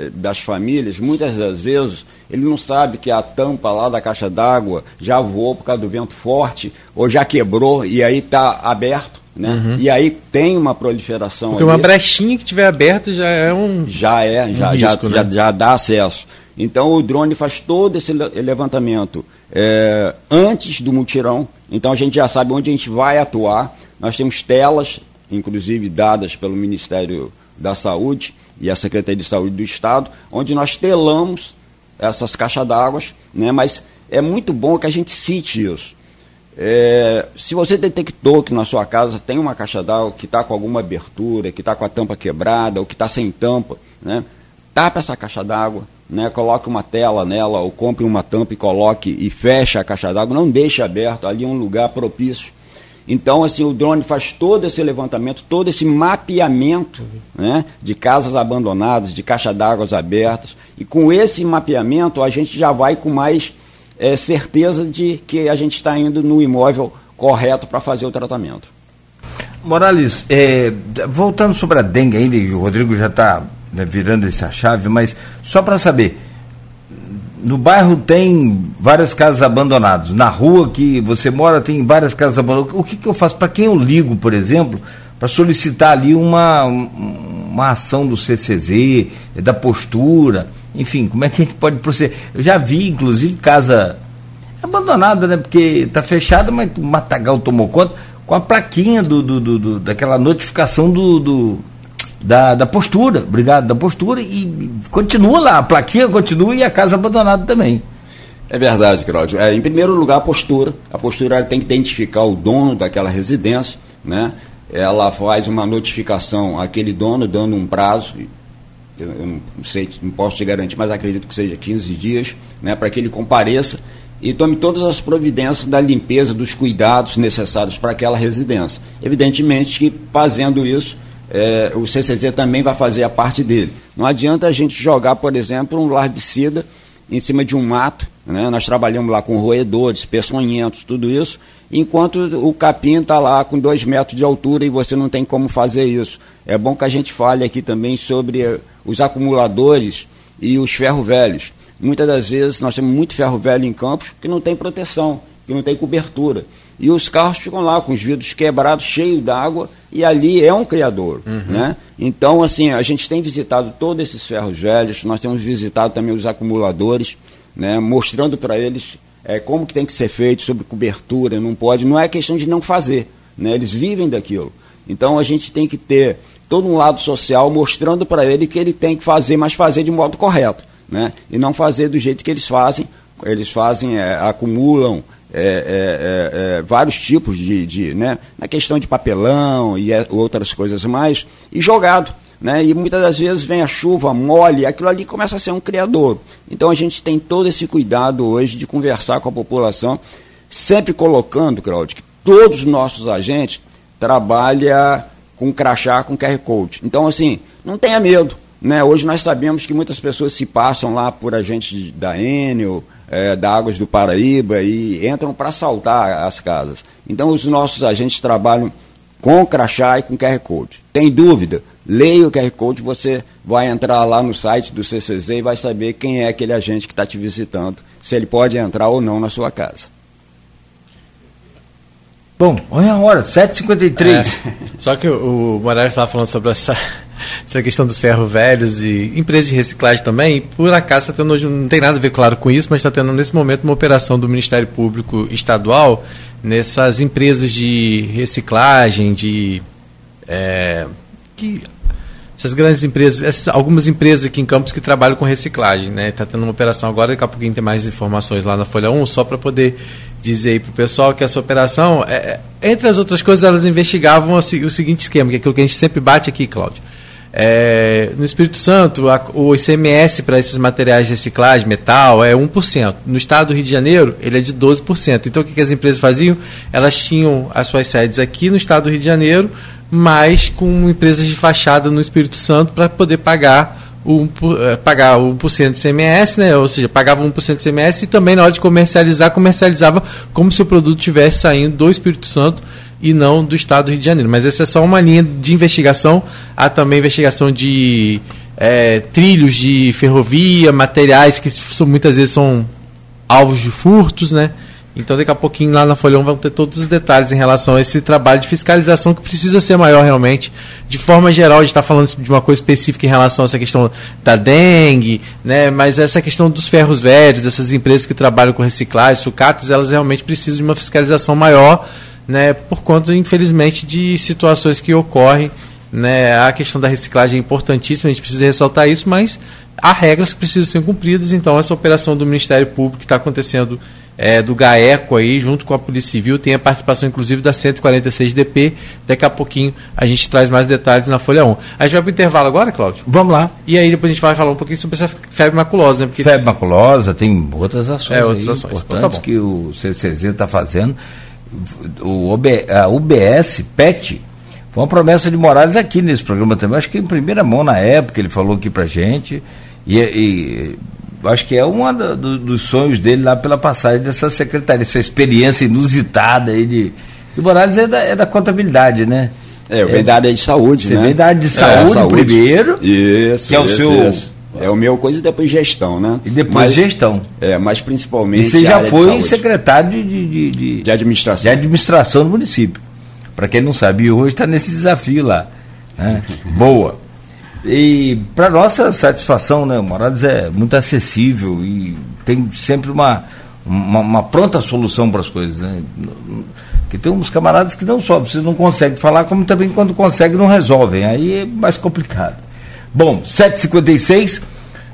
é, das famílias, muitas das vezes, ele não sabe que a tampa lá da caixa d'água já voou por causa do vento forte, ou já quebrou e aí está aberto. né? Uhum. E aí tem uma proliferação. Porque ali. uma brechinha que tiver aberta já é um. Já é, já, um risco, já, né? já, já, dá acesso. Então o drone faz todo esse levantamento é, antes do mutirão. Então a gente já sabe onde a gente vai atuar. Nós temos telas, inclusive dadas pelo Ministério da Saúde e a Secretaria de Saúde do Estado, onde nós telamos essas caixas d'água, né? mas é muito bom que a gente cite isso. É, se você detectou que na sua casa tem uma caixa d'água que está com alguma abertura, que está com a tampa quebrada ou que está sem tampa, né? tapa essa caixa d'água, né? coloque uma tela nela ou compre uma tampa e coloque e feche a caixa d'água, não deixe aberto, ali é um lugar propício. Então, assim, o drone faz todo esse levantamento, todo esse mapeamento né, de casas abandonadas, de caixa d'água abertas. E com esse mapeamento, a gente já vai com mais é, certeza de que a gente está indo no imóvel correto para fazer o tratamento. Morales, é, voltando sobre a dengue ainda, o Rodrigo já está né, virando essa chave, mas só para saber, no bairro tem várias casas abandonadas, na rua que você mora tem várias casas abandonadas. O que, que eu faço? Para quem eu ligo, por exemplo, para solicitar ali uma, uma ação do CCZ, da postura, enfim, como é que a gente pode proceder? Eu já vi, inclusive, casa abandonada, né? Porque está fechada, mas o Matagal tomou conta com a plaquinha do, do, do, do daquela notificação do, do da, da postura, obrigado, da postura, e continua lá, a plaquinha continua e a casa abandonada também. É verdade, Cláudio. É, em primeiro lugar, a postura. A postura tem que identificar o dono daquela residência, né? Ela faz uma notificação àquele dono, dando um prazo, eu, eu não sei, não posso te garantir, mas acredito que seja 15 dias, né, para que ele compareça e tome todas as providências da limpeza, dos cuidados necessários para aquela residência. Evidentemente que fazendo isso, é, o CCZ também vai fazer a parte dele. Não adianta a gente jogar, por exemplo, um larvicida em cima de um mato, né? nós trabalhamos lá com roedores, peçonhentos, tudo isso, enquanto o capim está lá com dois metros de altura e você não tem como fazer isso. É bom que a gente fale aqui também sobre eh, os acumuladores e os ferro velhos. Muitas das vezes nós temos muito ferro velho em campos que não tem proteção, que não tem cobertura. E os carros ficam lá com os vidros quebrados, cheios d'água, e ali é um criador. Uhum. Né? Então, assim, a gente tem visitado todos esses ferros velhos, nós temos visitado também os acumuladores, né, mostrando para eles é, como que tem que ser feito sobre cobertura, não pode, não é questão de não fazer, né, eles vivem daquilo. Então a gente tem que ter todo um lado social mostrando para ele que ele tem que fazer, mas fazer de modo correto, né? E não fazer do jeito que eles fazem. Eles fazem, é, acumulam é, é, é, é vários tipos de, de, né? Na questão de papelão e é, outras coisas mais, e jogado. Né? E muitas das vezes vem a chuva, mole, aquilo ali começa a ser um criador. Então a gente tem todo esse cuidado hoje de conversar com a população, sempre colocando, Claudio, que todos os nossos agentes trabalham com crachá, com QR Code. Então, assim, não tenha medo. Né? Hoje nós sabemos que muitas pessoas se passam lá por agentes da Enel, é, da Águas do Paraíba e entram para assaltar as casas. Então os nossos agentes trabalham com crachá e com QR Code. Tem dúvida? Leia o QR Code, você vai entrar lá no site do CCZ e vai saber quem é aquele agente que está te visitando, se ele pode entrar ou não na sua casa. Bom, olha a hora, 7h53. É, só que o, o Moraes estava falando sobre essa, essa questão dos ferros velhos e empresas de reciclagem também. Por acaso, está tendo hoje, não tem nada a ver, claro, com isso, mas está tendo nesse momento uma operação do Ministério Público Estadual nessas empresas de reciclagem, de. É, que, essas grandes empresas, essas, algumas empresas aqui em Campos que trabalham com reciclagem, né? Está tendo uma operação agora, daqui a pouquinho tem mais informações lá na Folha 1, só para poder dizer aí para o pessoal que essa operação, é, é, entre as outras coisas, elas investigavam o, o, seguinte esquema, que é aquilo que a gente sempre bate aqui, Cláudio. É, no Espírito Santo, a, o ICMS para esses materiais de reciclagem, metal, é 1%. No estado do Rio de Janeiro, ele é de 12%. Então, o que, que as empresas faziam? Elas tinham as suas sedes aqui no estado do Rio de Janeiro, mas com empresas de fachada no Espírito Santo para poder pagar o, eh, pagar o 1% de CMS, né? ou seja, pagava 1% de CMS e também na hora de comercializar, comercializava como se o produto estivesse saindo do Espírito Santo e não do Estado do Rio de Janeiro. Mas essa é só uma linha de investigação. Há também investigação de é, trilhos de ferrovia, materiais que são, muitas vezes são alvos de furtos, né? Então daqui a pouquinho lá na Folha 1 vão ter todos os detalhes em relação a esse trabalho de fiscalização que precisa ser maior realmente. De forma geral, a gente está falando de uma coisa específica em relação a essa questão da dengue, né? mas essa questão dos ferros velhos, dessas empresas que trabalham com reciclagem, sucatas, elas realmente precisam de uma fiscalização maior, né? por conta, infelizmente, de situações que ocorrem. Né? A questão da reciclagem é importantíssima, a gente precisa ressaltar isso, mas há regras que precisam ser cumpridas, então essa operação do Ministério Público que está acontecendo é, do GAECO aí, junto com a Polícia Civil, tem a participação inclusive da 146DP. Daqui a pouquinho a gente traz mais detalhes na Folha 1. A gente vai para o intervalo agora, Cláudio? Vamos lá. E aí depois a gente vai falar um pouquinho sobre essa febre maculosa, né? Porque febre maculosa, tem outras ações, é, outras ações. importantes então, tá que o CCZ está fazendo. O OB, a UBS, PET, foi uma promessa de Morales aqui nesse programa também. Acho que em primeira mão na época ele falou aqui pra gente. E, e acho que é um do, dos sonhos dele lá pela passagem dessa secretaria, essa experiência inusitada aí de. E Morales é da, é da contabilidade, né? É, vem da área de saúde, né? Vem da área de saúde, é, saúde, primeiro. Isso, que é o isso, seu. Isso. É o meu coisa e depois gestão, né? E depois mas, gestão. É, mas principalmente. E você já foi secretário de, de, de, de, administração. De administração do município. Para quem não sabia, hoje está nesse desafio lá. Né? [LAUGHS] Boa. E para nossa satisfação, né, o Morales é muito acessível e tem sempre uma, uma, uma pronta solução para as coisas. Né? Que tem uns camaradas que não só você não consegue falar, como também quando consegue não resolvem. Aí é mais complicado. Bom, 7h56,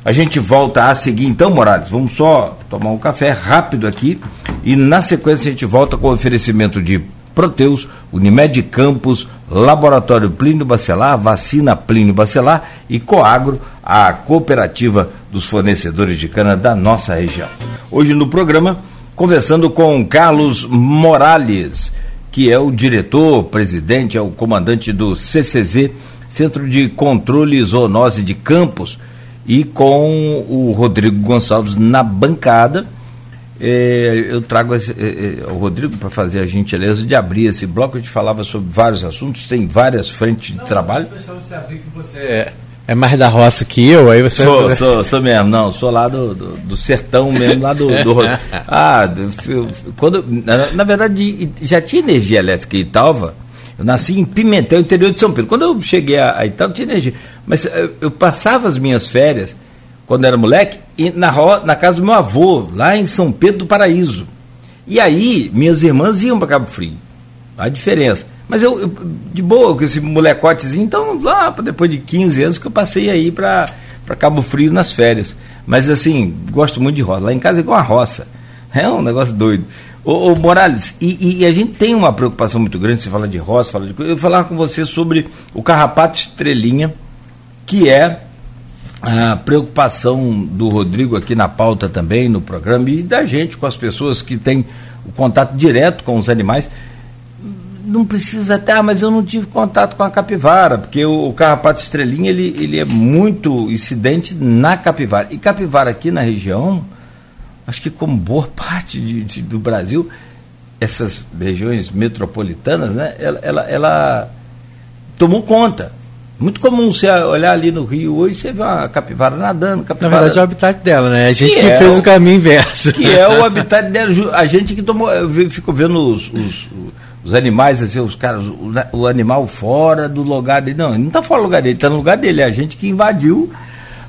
a gente volta a seguir então, Morales. Vamos só tomar um café rápido aqui e na sequência a gente volta com oferecimento de Proteus, Unimed Campos, Laboratório Plínio Bacelar, Vacina Plínio Bacelar e Coagro, a cooperativa dos fornecedores de cana da nossa região. Hoje no programa, conversando com Carlos Morales, que é o diretor, presidente, é o comandante do CCZ, Centro de Controle e Zoonose de Campos, e com o Rodrigo Gonçalves na bancada é, eu trago esse, é, é, o Rodrigo para fazer a gentileza de abrir esse bloco. A gente falava sobre vários assuntos, tem várias frentes de trabalho. Você abrir que você é, é mais da roça que eu, aí você. Sou, vai... sou, sou mesmo, não, sou lá do, do, do sertão mesmo, lá do. do [LAUGHS] ah, quando, na, na, verdade, já tinha energia elétrica em Italva. Eu nasci em Pimentel, interior de São Pedro. Quando eu cheguei a, a Italva, tinha energia. Mas eu, eu passava as minhas férias quando era moleque, na, na casa do meu avô, lá em São Pedro do Paraíso. E aí, minhas irmãs iam para Cabo Frio. A diferença. Mas eu, eu, de boa, com esse molecotezinho, então lá, depois de 15 anos, que eu passei aí para Cabo Frio nas férias. Mas assim, gosto muito de roça. Lá em casa é igual a roça. É um negócio doido. Ô, ô Morales, e, e, a gente tem uma preocupação muito grande, você fala de roça, fala de. Eu vou falar com você sobre o carrapato estrelinha, que é a preocupação do Rodrigo aqui na pauta também, no programa, e da gente com as pessoas que têm o contato direto com os animais. Não precisa até, ah, mas eu não tive contato com a capivara, porque o, o carrapato estrelinha ele, ele é muito incidente na capivara. E capivara aqui na região, acho que como boa [LAUGHS] parte de, de, do Brasil, essas regiões metropolitanas, né, ela, ela, ela tomou conta. Muito comum você olhar ali no rio hoje, você vê uma capivara nadando. Capivara... Na verdade é o habitat dela, né? A gente que, que é fez o... o... caminho inverso. Que é o [LAUGHS] habitat dela. A gente que tomou. Ficou vendo os, os, os animais, assim, os caras, o, o, animal fora do lugar dele. Não, ele não está fora do lugar dele, está no lugar dele. É a gente que invadiu.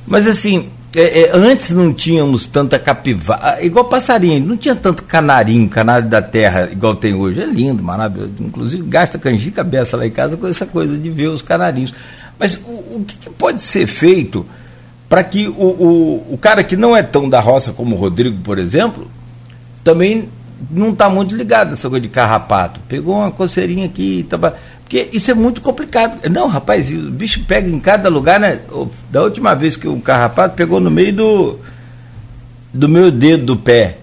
Mas assim, é, é, antes não tínhamos tanta capivara, ah, igual passarinho, não tinha tanto canarinho, canário da terra, igual tem hoje. É lindo, maravilhoso. Inclusive gasta canjica cabeça lá em casa com essa coisa de ver os canarinhos. Mas o, o que, que, pode ser feito para que o, o, o cara que não é tão da roça como o Rodrigo, por exemplo, também não está muito ligado nessa coisa de carrapato. Pegou uma coceirinha aqui, tava, porque isso é muito complicado. Não, rapaz, o bicho pega em cada lugar, né? Da última vez que o carrapato pegou no meio do, do meu dedo do pé.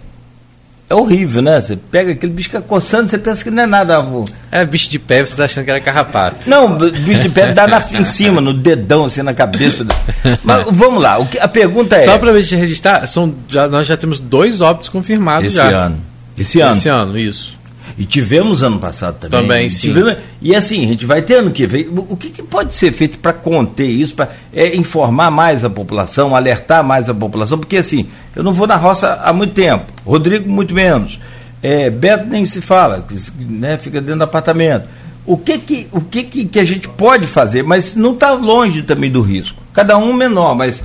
É horrível, né? Você pega aquele bicho fica coçando, você pensa que não é nada. Avô. É bicho de pé, você tá achando que era carrapato. [LAUGHS] Não, bicho de pé dá na, em cima, no dedão, assim, na cabeça. [LAUGHS] Mas vamos lá, o que, a pergunta é. Só para registrar, são, já, nós já temos dois óbitos confirmados Esse já. ano. Esse ano. Esse ano, isso. E tivemos ano passado também. Também, sim. Tivemos, e assim, a gente vai ter ano que vem. O que, que pode ser feito para conter isso, para é, informar mais a população, alertar mais a população? Porque assim, eu não vou na roça há muito tempo, Rodrigo muito menos. É, Beto nem se fala, né, fica dentro do apartamento. O que que, o que, que, que a gente pode fazer? Mas não está longe também do risco. Cada um menor, mas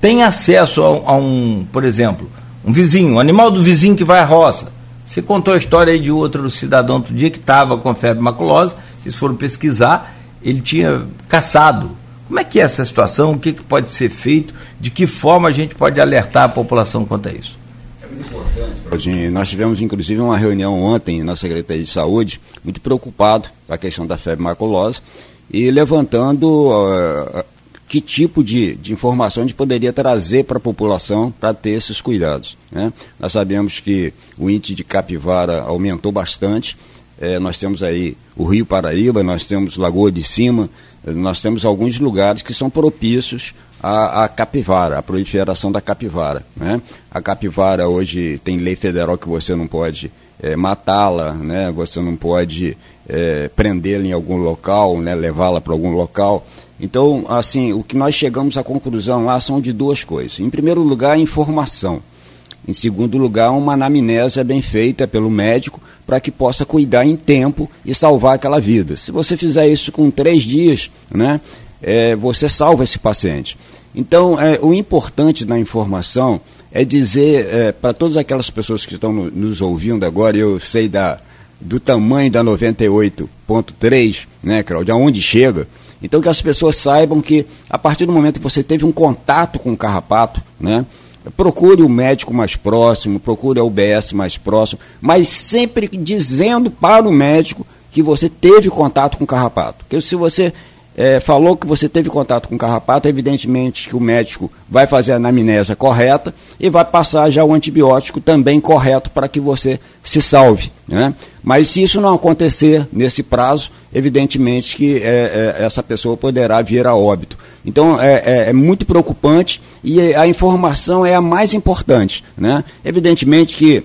tem acesso a, a, um, por exemplo, um vizinho, um animal do vizinho que vai à roça. Você contou a história aí de outro cidadão outro dia que estava com febre maculosa, vocês foram pesquisar, ele tinha caçado. Como é que é essa situação? O que, que pode ser feito? De que forma a gente pode alertar a população quanto a isso? Nós tivemos inclusive uma reunião ontem na Secretaria de Saúde, muito preocupado com a questão da febre maculosa e levantando uh, que tipo de, de informação a gente poderia trazer para a população para ter esses cuidados. Né? Nós sabemos que o índice de capivara aumentou bastante, é, nós temos aí o Rio Paraíba, nós temos Lagoa de Cima, nós temos alguns lugares que são propícios à, à capivara, à proliferação da capivara. Né? A capivara hoje tem lei federal que você não pode é, matá-la, né? você não pode é, prendê-la em algum local, né? levá-la para algum local. Então, assim, o que nós chegamos à conclusão lá são de duas coisas. Em primeiro lugar, informação. Em segundo lugar, uma anamnésia bem feita pelo médico para que possa cuidar em tempo e salvar aquela vida. Se você fizer isso com três dias, né, é, você salva esse paciente. Então, é, o importante na informação é dizer é, para todas aquelas pessoas que estão no, nos ouvindo agora, eu sei da, do tamanho da 98.3, né, Cláudio, aonde chega. Então, que as pessoas saibam que a partir do momento que você teve um contato com o carrapato, né, procure o médico mais próximo, procure a UBS mais próximo, mas sempre dizendo para o médico que você teve contato com o carrapato. Porque se você é, falou que você teve contato com carrapato, evidentemente que o médico vai fazer a anamnese correta e vai passar já o antibiótico também correto para que você se salve. Né? Mas se isso não acontecer nesse prazo, evidentemente que é, é, essa pessoa poderá vir a óbito. Então é, é, é, muito preocupante e a informação é a mais importante. Né? Evidentemente que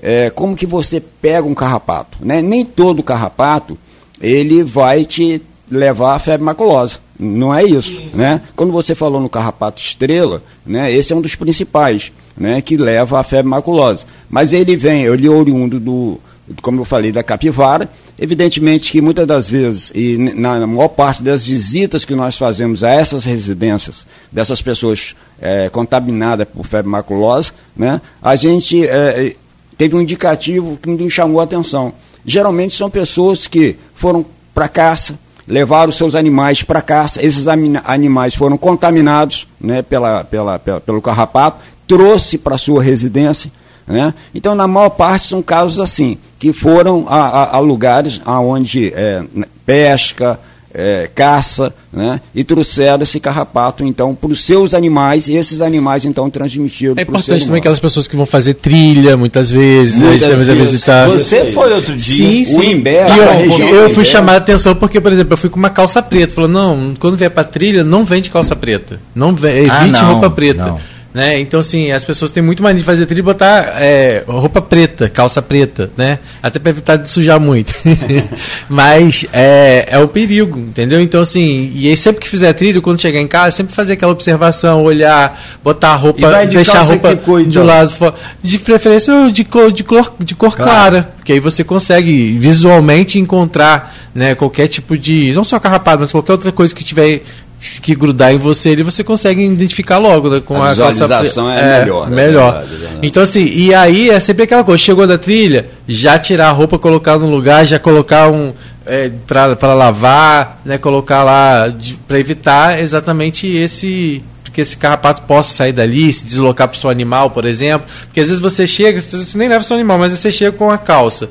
é, como que você pega um carrapato? Né? Nem todo carrapato ele vai te levar a febre maculosa. Não é isso, né? Quando você falou no carrapato estrela, né, esse é um dos principais, né, que leva a febre maculosa. Mas ele vem, ele é oriundo do, como eu falei, da capivara. Evidentemente que muitas das vezes, e na maior parte das visitas que nós fazemos a essas residências, dessas pessoas é, contaminadas por febre maculosa, né, a gente é, teve um indicativo que nos chamou a atenção. Geralmente são pessoas que foram para caça, levaram seus animais para caça, esses animais foram contaminados né, pela, pela, pela pelo carrapato, trouxe para sua residência. Né? Então, na maior parte, são casos assim, que foram a, a, a lugares onde é, pesca, é, caça, né? E trouxeram esse carrapato, então, para os seus animais, e esses animais, então, transmitiram É importante também aquelas pessoas que vão fazer trilha, muitas vezes, muitas vezes. visitar. Você foi outro dia, sim, o Imbé, eu, eu fui chamar a atenção porque, por exemplo, eu fui com uma calça preta, falou, não, quando vier para trilha, não vende calça preta, não vende, evite ah, não, roupa preta. Não. Né? Então, assim, as pessoas têm muito mania de fazer trilha e botar é, roupa preta, calça preta, né? Até para evitar de sujar muito. [LAUGHS] Mas é, é um perigo, entendeu? Então, assim, e aí sempre que fizer trilha, quando chegar em casa, sempre fazer aquela observação, olhar, botar a roupa, de deixar a roupa cor, então? de lado. De preferência de cor, de cor, de cor claro. clara, porque aí você consegue visualmente encontrar né, qualquer tipo de. Não só carrapato, mas qualquer outra coisa que tiver que grudar em você ele você consegue identificar logo né, com a, a visualização é, é, melhor né? melhor verdade, verdade. então assim e aí é sempre aquela coisa chegou da trilha já tirar a roupa colocar no lugar já colocar um é, para lavar né colocar lá para evitar exatamente esse que esse carrapato possa sair dali, se deslocar para o seu animal, por exemplo. Porque às vezes você chega, você nem leva o seu animal, mas você chega com a calça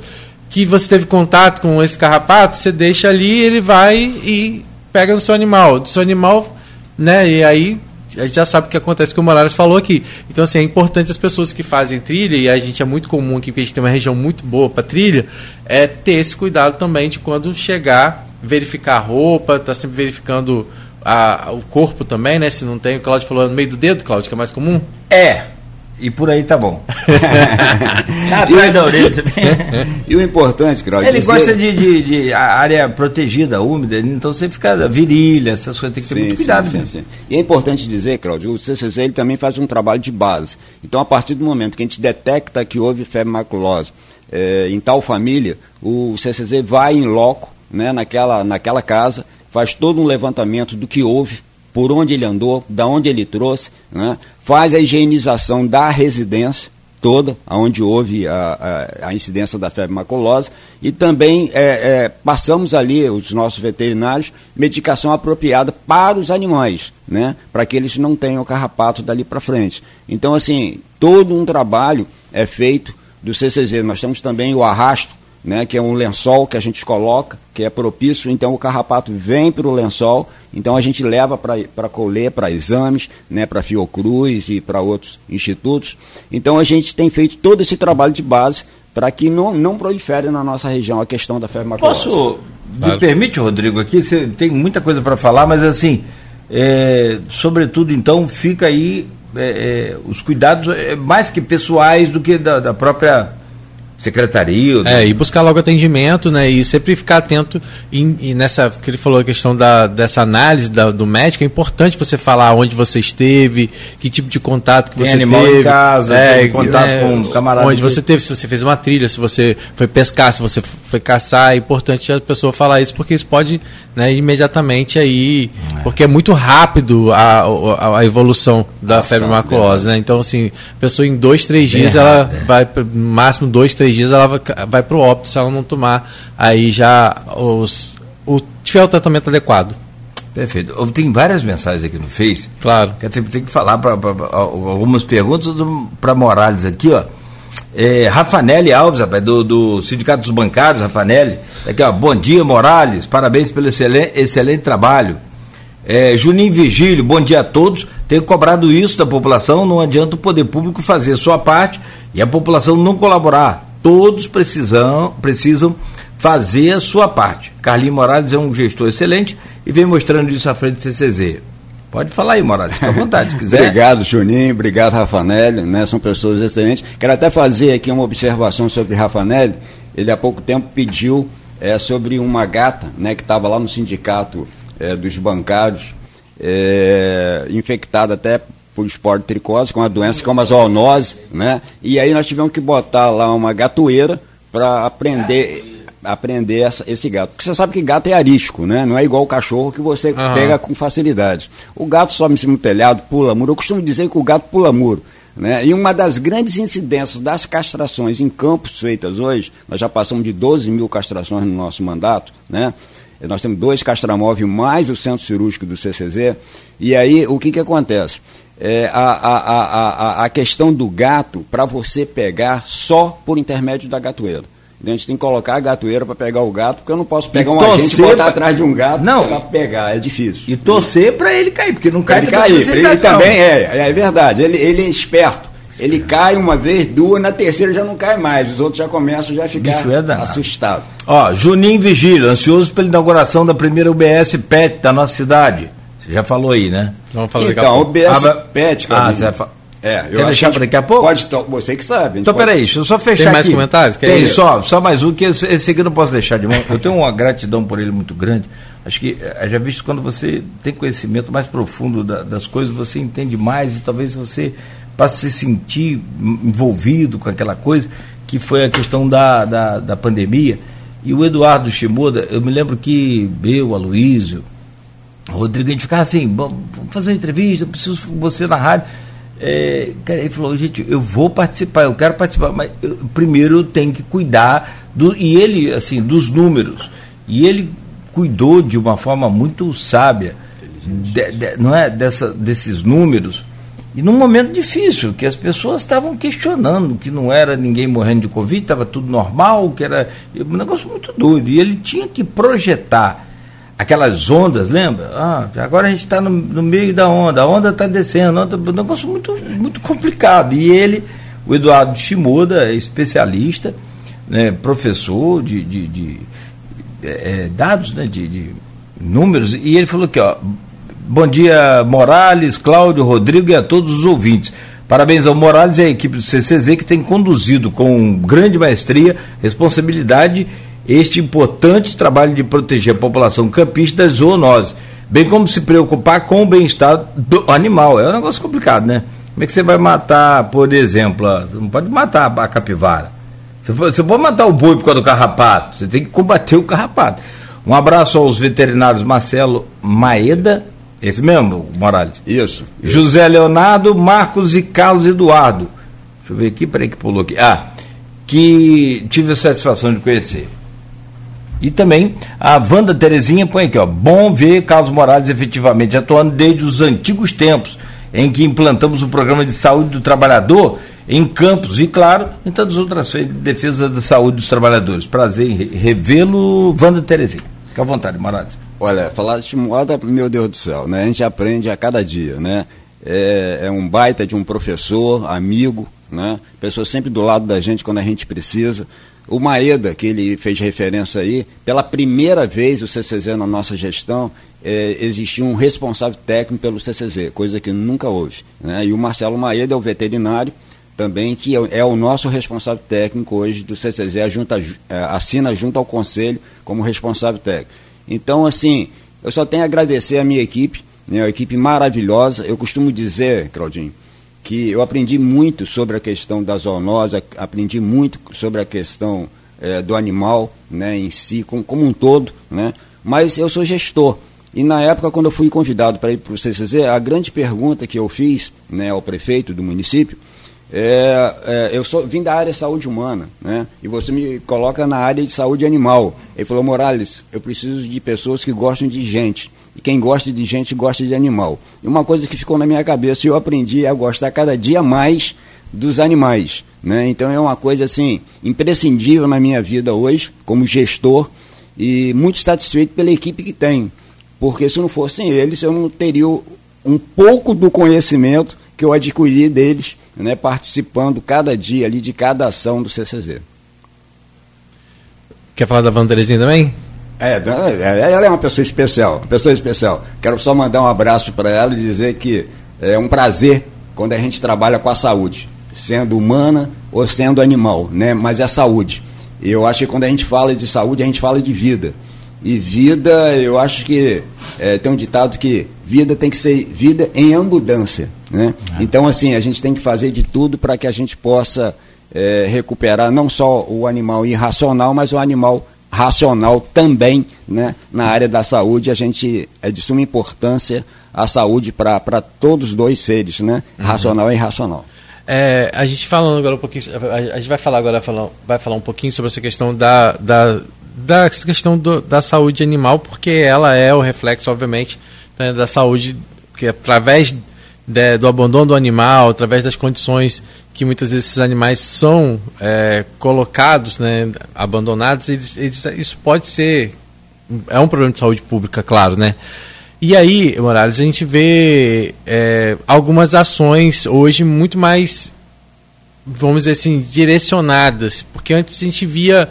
que você teve contato com esse carrapato, você deixa ali, ele vai e pega no seu animal. Do seu animal, né? E aí a gente já sabe o que acontece que o Morales falou aqui. Então, assim, é importante as pessoas que fazem trilha, e a gente é muito comum aqui, porque a gente tem uma região muito boa para trilha, é ter esse cuidado também de quando chegar, verificar a roupa, tá sempre verificando a, o corpo também, né? Se não tem, o Claudio falou no meio do dedo, Claudio, que é mais comum? É, e por aí tá bom. [LAUGHS] Atrás da orelha também. [LAUGHS] E o importante, Claudio. Ele dizer... gosta de, de, de, área protegida, úmida, então você fica virilha, essas coisas tem que ter sim, muito cuidado. Sim, sim, E é importante dizer, Claudio, o CCC ele também faz um trabalho de base. Então, a partir do momento que a gente detecta que houve febre maculosa, é, em tal família, o CCZ vai em loco, né, naquela, naquela casa, faz todo um levantamento do que houve, por onde ele andou, da onde ele trouxe, né, faz a higienização da residência toda, onde houve a, a, a, incidência da febre maculosa, e também é, é, passamos ali, os nossos veterinários, medicação apropriada para os animais, né, para que eles não tenham carrapato dali para frente. Então, assim, todo um trabalho é feito do CCZ. Nós temos também o arrasto, né, que é um lençol que a gente coloca, que é propício, então o carrapato vem para o lençol, então a gente leva para colher, para exames, né, para Fiocruz e para outros institutos. Então a gente tem feito todo esse trabalho de base para que não, não prolifere na nossa região a questão da febre maculosa. Posso, me permite, Rodrigo, aqui você tem muita coisa para falar, mas assim, é, sobretudo então fica aí é, é, os cuidados é, mais que pessoais do que da, da própria secretaria. É, e buscar logo atendimento, né? E sempre ficar atento em, em nessa que ele falou a questão da, dessa análise da, do médico, é importante você falar onde você esteve, que tipo de contato que tem você animal teve. em casa, é, contato é, com um camarada. Onde você teve, se você fez uma trilha, se você foi pescar, se você foi caçar, é importante a pessoa falar isso, porque isso pode, né, imediatamente aí, é. porque é muito rápido a, a, a evolução da Nossa, febre maculosa, né? Então, assim, a pessoa em dois, três dias, ela é. vai, máximo dois, três dias, ela vai, vai para o óbito se ela não tomar aí já os, o, tiver o tratamento adequado. Perfeito. Tem várias mensagens aqui no Face. Claro. Que tenho que falar pra, pra, pra algumas perguntas para Morales aqui, ó. É, Rafanelli Alves, rapaz, do, do Sindicato dos Bancários, Rafanelli. Aqui, ó, bom dia, Morales. Parabéns pelo excelente, excelente trabalho. É, Juninho Virgílio, bom dia a todos. Tenho cobrado isso da população, não adianta o poder público fazer a sua parte e a população não colaborar todos precisam, precisam fazer a sua parte. Carlinhos Morales é um gestor excelente e vem mostrando isso à frente do CCZ. Pode falar aí, Morales, fica à vontade, se [LAUGHS] quiser. obrigado, Juninho, obrigado, Rafanelli, né? São pessoas excelentes. Quero até fazer aqui uma observação sobre Rafanelli. Ele há pouco tempo pediu é, sobre uma gata, né, que estava lá no sindicato é, dos bancários, é, infectada até por esporte tricose, com uma doença como a zoonose, né? E aí nós tivemos que botar lá uma gatoeira para aprender aprender essa, esse gato. Porque você sabe que gato é arisco, né? Não é igual o cachorro que você uhum. pega com facilidade. O gato sobe em cima do telhado, pula muro. Eu costumo dizer que o gato pula muro. Né? E uma das grandes incidências das castrações em campos feitas hoje, nós já passamos de 12 mil castrações no nosso mandato, né? Nós temos dois castramóveis mais o centro cirúrgico do CCZ. E aí, o que, que acontece? É, a, a, a, a questão do gato para você pegar só por intermédio da gatoeira. Então a gente tem que colocar a gatoeira para pegar o gato, porque eu não posso pegar um agente e botar pra... atrás de um gato para pegar, é difícil. E torcer para ele cair, porque não cai ele cair. Ele, ele também é, é verdade, ele, ele é esperto. Ele cai uma vez, duas, na terceira já não cai mais. Os outros já começam já a ficar é assustados. Ó, Juninho Vigílio, ansioso pela inauguração da primeira UBS PET da nossa cidade. Você já falou aí, né? Vamos falar então, o BS ah, PET, Ah, você vai é, eu Quer deixar para daqui a pouco? Pode, você que sabe. Então, pode... peraí, deixa eu só fechar Tem mais aqui. comentários? Tem, só, só mais um, que esse, esse aqui eu não posso deixar de mão. Eu tenho uma gratidão por ele muito grande. Acho que, eh, já visto, quando você tem conhecimento mais profundo da, das coisas, você entende mais e talvez você passe a se sentir envolvido com aquela coisa, que foi a questão da, da, da pandemia. E o Eduardo Shimoda, eu me lembro que eu, Aloísio, Rodrigo, a gente ficava assim, vamos fazer uma entrevista, eu preciso você na rádio. É, ele falou, gente, eu vou participar, eu quero participar, mas eu, primeiro eu tenho que cuidar do, e ele, assim, dos números. E ele cuidou de uma forma muito sábia, de, de, não é, dessa, desses números. E num momento difícil, que as pessoas estavam questionando que não era ninguém morrendo de Covid, estava tudo normal, que era um negócio muito doido. E ele tinha que projetar aquelas ondas, lembra? Ah, agora a gente está no, no, meio da onda, a onda está descendo, onda, um negócio muito, muito complicado. E ele, o Eduardo Shimoda, especialista, né, professor de, de, de é, é, dados, né, de, de, números, e ele falou aqui, ó, bom dia Morales, Cláudio, Rodrigo e a todos os ouvintes. Parabéns ao Morales e à equipe do CCZ que tem conduzido com grande maestria, responsabilidade este importante trabalho de proteger a população campista das zoonoses, bem como se preocupar com o bem-estar do animal. É um negócio complicado, né? Como é que você vai matar, por exemplo, você não pode matar a capivara. Você pode matar o boi por causa do carrapato, você tem que combater o carrapato. Um abraço aos veterinários Marcelo Maeda, esse mesmo, Morales? Isso. José Leonardo, Marcos e Carlos Eduardo. Deixa eu ver aqui, peraí que pulou aqui. Ah, que tive a satisfação de conhecer. E também a Wanda Terezinha põe aqui, ó. Bom ver Carlos Morales efetivamente atuando desde os antigos tempos em que implantamos o programa de saúde do trabalhador em Campos e, claro, em tantas outras feiras de defesa da saúde dos trabalhadores. Prazer em revê-lo, Wanda Terezinha. Fique à vontade, Morales. Olha, falar de moda, meu Deus do céu, né? A gente aprende a cada dia, né? É, é um baita de um professor, amigo, né? Pessoa sempre do lado da gente quando a gente precisa. O Maeda, que ele fez referência aí, pela primeira vez o CCZ na nossa gestão, é, um responsável técnico pelo CCZ, coisa que nunca houve. Né? E o Marcelo Maeda é o veterinário, também, que é, é o nosso responsável técnico hoje do CCZ, junta, é, assina junto ao Conselho como responsável técnico. Então, assim, eu só tenho a agradecer a minha equipe, né, uma equipe maravilhosa. Eu costumo dizer, Claudinho, que eu aprendi muito sobre a questão da zoonose, aprendi muito sobre a questão é, do animal né, em si, como, como um todo, né? mas eu sou gestor. E na época, quando eu fui convidado para ir para o CCZ, a grande pergunta que eu fiz né, ao prefeito do município é, é, eu sou, vim da área de saúde humana, né? E você me coloca na área de saúde animal. Ele falou, Morales, eu preciso de pessoas que gostam de gente. E quem gosta de gente gosta de animal. E uma coisa que ficou na minha cabeça, eu aprendi a gostar cada dia mais dos animais. Né? Então é uma coisa assim, imprescindível na minha vida hoje, como gestor, e muito satisfeito pela equipe que tenho. Porque se não fossem eles, eu não teria um pouco do conhecimento que eu adquiri deles né, participando cada dia ali de cada ação do CCZ. Quer falar da Wanda Terezinha também? É, é, ela é uma pessoa especial, uma pessoa especial. Quero só mandar um abraço para ela e dizer que é um prazer quando a gente trabalha com a saúde, sendo humana ou sendo animal, né? Mas é saúde. E eu acho que quando a gente fala de saúde, a gente fala de vida. E vida, eu acho que é, tem um ditado que vida tem que ser vida em abundância. Né? É. Então, assim, a gente tem que fazer de tudo para que a gente possa é, recuperar não só o animal irracional, mas o animal racional também né? na área da saúde. A gente é de suma importância a saúde para todos os dois seres, né? Uhum. racional e irracional. É, a gente falando agora um pouquinho, a gente vai falar agora falar, vai falar um pouquinho sobre essa questão da, da, da questão do, da saúde animal, porque ela é o reflexo, obviamente, né, da saúde, que através de, do abandono do animal, através das condições que muitas vezes esses animais são é, colocados, né, abandonados, eles, eles, isso pode ser é um problema de saúde pública, claro, né? E aí, Morales, a gente vê é, algumas ações hoje muito mais, vamos dizer assim, direcionadas, porque antes a gente via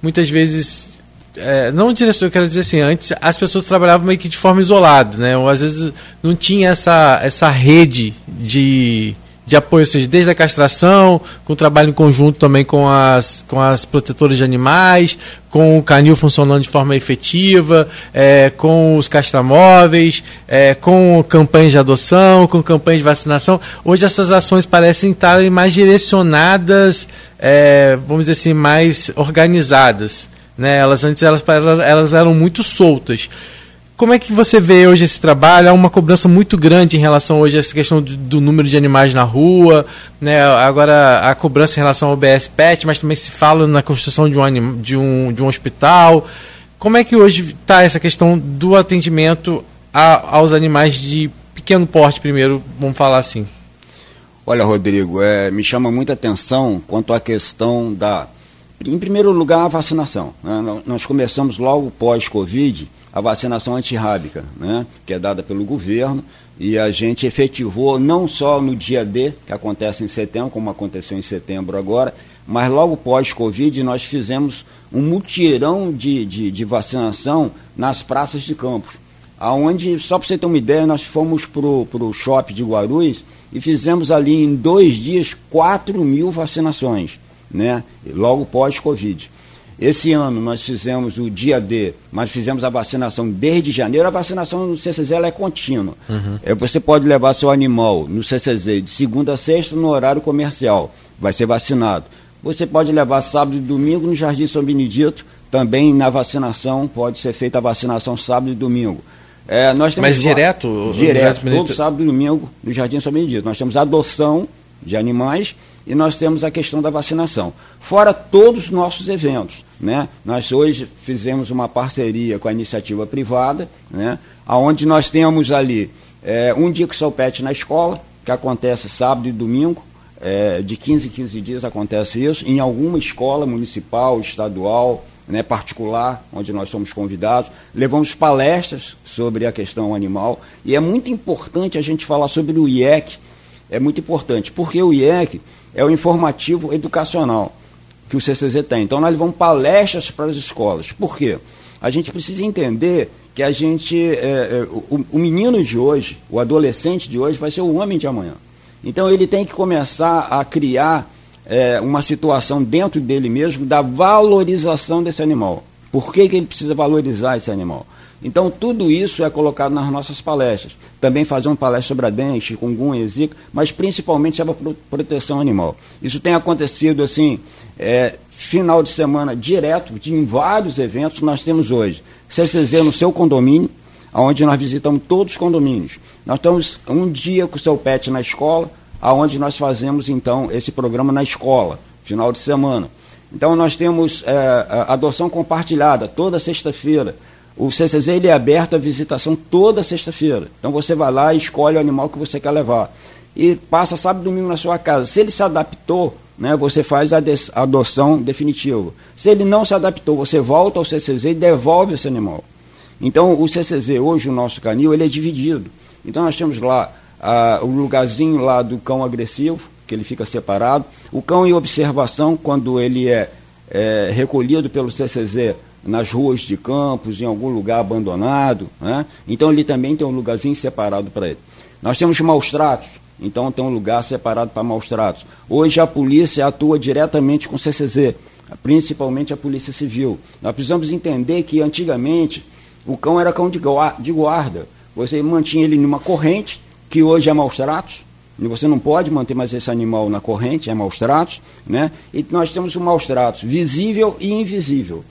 muitas vezes é, não direção, eu quero dizer assim, antes as pessoas trabalhavam meio que de forma isolada, né? Ou às vezes não tinha essa, essa rede de, de apoio, ou seja, desde a castração, com o trabalho em conjunto também com as, com as protetoras de animais, com o canil funcionando de forma efetiva, é, com os castramóveis, é, com campanhas de adoção, com campanhas de vacinação. Hoje essas ações parecem estar mais direcionadas, é, vamos dizer assim, mais organizadas. Né? Elas antes elas, elas eram muito soltas. Como é que você vê hoje esse trabalho? Há uma cobrança muito grande em relação hoje a essa questão do, número de animais na rua, né? agora a cobrança em relação ao BS Pet, mas também se fala na construção de um, de um, de um hospital. Como é que hoje está essa questão do atendimento a, aos animais de pequeno porte, primeiro, vamos falar assim? Olha, Rodrigo, é, me chama muita atenção quanto à questão da em primeiro lugar, a vacinação. Né? Nós começamos logo pós-Covid a vacinação antirrábica, né? que é dada pelo governo, e a gente efetivou não só no dia D, que acontece em setembro, como aconteceu em setembro agora, mas logo pós-Covid nós fizemos um mutirão de, de, de vacinação nas praças de campos. Aonde, só para você ter uma ideia, nós fomos para o shopping de Guarulhos e fizemos ali em dois dias 4 mil vacinações né? logo pós-Covid. Esse ano nós fizemos o dia D, mas fizemos a vacinação desde janeiro. A vacinação no CCZ é contínua. Uhum. É, você pode levar seu animal no CCZ de segunda a sexta no horário comercial, vai ser vacinado. você pode levar sábado e domingo no Jardim São Benedito, também na vacinação, pode ser feita a vacinação sábado e domingo. É, nós temos Mas direto? Direto, todo sábado e domingo no Jardim São Benedito. Nós temos adoção de animais e nós temos a questão da vacinação. Fora todos os nossos eventos. Né? Nós hoje fizemos uma parceria com a iniciativa privada, né? onde nós temos ali é, um dia que o pet na escola, que acontece sábado e domingo, é, de 15 em 15 dias acontece isso, em alguma escola municipal, estadual, né, particular, onde nós somos convidados. Levamos palestras sobre a questão animal e é muito importante a gente falar sobre o IEC, é muito importante, porque o IEC é o informativo educacional que o CCZ tem. Então nós levamos palestras para as escolas. Por quê? A gente precisa entender que a gente, é, é, o, o menino de hoje, o adolescente de hoje vai ser o homem de amanhã. Então ele tem que começar a criar é, uma situação dentro dele mesmo da valorização desse animal. Por que, que ele precisa valorizar esse animal? Então, tudo isso é colocado nas nossas palestras. Também fazer uma palestra sobre a dengue, chikungunya, zika, mas principalmente sobre a proteção animal. Isso tem acontecido, assim, é, final de semana direto, de, em vários eventos nós temos hoje. CCZ no seu condomínio, onde nós visitamos todos os condomínios. Nós estamos um dia com o seu pet na escola, aonde nós fazemos, então, esse programa na escola, final de semana. Então, nós temos é, adoção compartilhada toda sexta-feira o CCZ ele é aberto à visitação toda sexta-feira. Então você vai lá e escolhe o animal que você quer levar. E passa sábado e domingo na sua casa. Se ele se adaptou, né, você faz a adoção definitiva. Se ele não se adaptou, você volta ao CCZ e devolve esse animal. Então o CCZ, hoje o nosso canil, ele é dividido. Então nós temos lá o lugarzinho lá do cão agressivo, que ele fica separado. O cão em observação, quando ele é, é recolhido pelo CCZ, nas ruas de campos, em algum lugar abandonado. Né? Então ele também tem um lugarzinho separado para ele. Nós temos maus tratos, então tem um lugar separado para maus tratos. Hoje a polícia atua diretamente com o CCZ, principalmente a Polícia Civil. Nós precisamos entender que antigamente o cão era cão de guarda. Você mantinha ele numa corrente, que hoje é maus tratos, você não pode manter mais esse animal na corrente, é maus tratos, né? E nós temos o maus tratos visível e invisível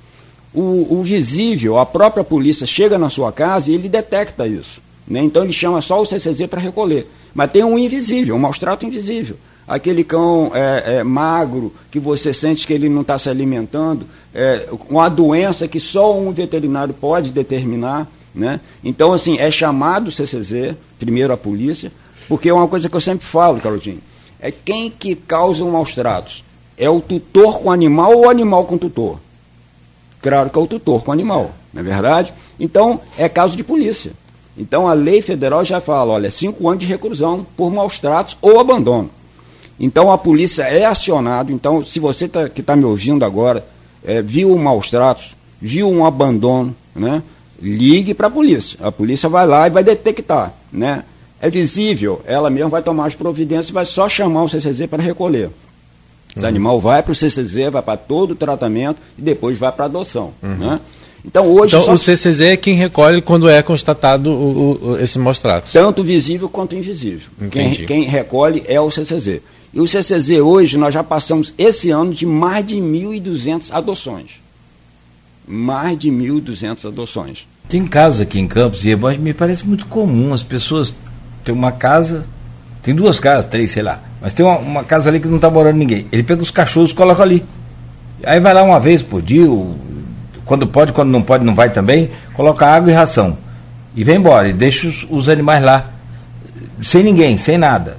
o, o visível, a própria polícia chega na sua casa e ele detecta isso. Né? Então ele chama só o CCZ para recolher. Mas tem um invisível, um maus-trato invisível. Aquele cão é, é, magro, que você sente que ele não está se alimentando, é, uma doença que só um veterinário pode determinar. Né? Então, assim, é chamado o CCZ, primeiro a polícia, porque é uma coisa que eu sempre falo, Carolzinho, é quem que causa um maus tratos? É o tutor com o animal ou o animal com o tutor? Claro que é o tutor com o animal, não é verdade? Então, é caso de polícia. Então, a lei federal já fala, olha, cinco anos de reclusão por maus tratos ou abandono. Então, a polícia é acionada. Então, se você tá, que está me ouvindo agora é, viu um maus tratos, viu um abandono, né, ligue para a polícia. A polícia vai lá e vai detectar. Né? É visível, ela mesma vai tomar as providências e vai só chamar o CCZ para recolher. Esse uhum. animal vai para o CCZ, vai para todo o tratamento e depois vai para a adoção. Uhum. Né? Então, hoje então, o CCZ é quem recolhe quando é constatado o, o, esse maus-tratos? Tanto visível quanto invisível. Quem, quem, recolhe é o CCZ. E o CCZ hoje, nós já passamos esse ano de mais de 1.200 adoções. Mais de 1.200 adoções. Tem casa aqui em Campos e me parece muito comum as pessoas ter uma casa, tem duas casas, três, sei lá, mas tem uma, uma casa ali que não está morando ninguém. Ele pega os cachorros e coloca ali. Aí vai lá uma vez por dia, quando pode, quando não pode, não vai também, coloca água e ração. E vem embora, e deixa os, os animais lá, sem ninguém, sem nada.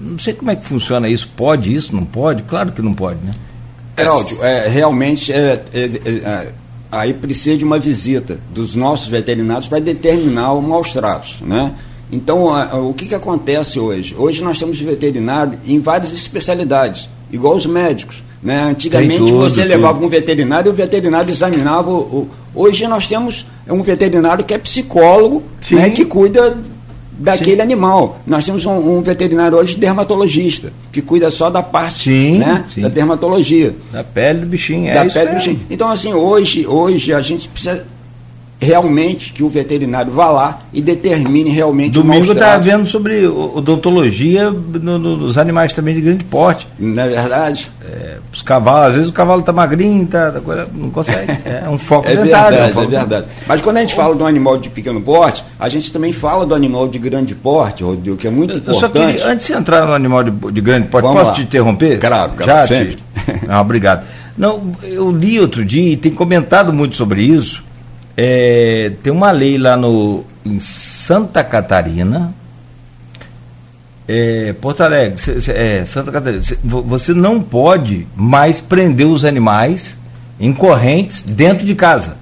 Não sei como é que funciona isso. Pode isso? Não pode? Claro que não pode, né? Geraldo, é, realmente é, é, é, é aí precisa de uma visita dos nossos veterinários para determinar o maus tratos, né? Então, a, o que, que acontece hoje? Hoje nós temos veterinário em várias especialidades, igual os médicos. Né? Antigamente tudo, você tudo. levava um veterinário e o veterinário examinava. O, o, hoje nós temos um veterinário que é psicólogo, né, que cuida daquele Sim. animal. Nós temos um, um, veterinário hoje dermatologista, que cuida só da parte Sim, né, da dermatologia. Da pele do bichinho, é da pele do bichinho. Então, assim, hoje, hoje a gente precisa realmente que o veterinário vá lá e determine realmente Domingo está vendo sobre odontologia no, no, nos animais também de grande porte. Não é verdade? É, os cavalos, às vezes o cavalo está magrinho, tá, tá não consegue. [LAUGHS] É um foco é dentário. Verdade, é, um é verdade. Mas quando a gente fala de um animal de pequeno porte, a gente também fala do animal de grande porte, Rodrigo, que é muito eu, importante. Só queria, antes de entrar no animal de, de grande porte, Vamos posso lá. te interromper? Claro, claro Já sempre. Te... [LAUGHS] Não, obrigado. Não, eu li outro dia e tem comentado muito sobre isso. É, tem uma lei lá no, em Santa Catarina, é, Porto Alegre, é, Santa Catarina, você não pode mais prender os animais em correntes dentro de casa.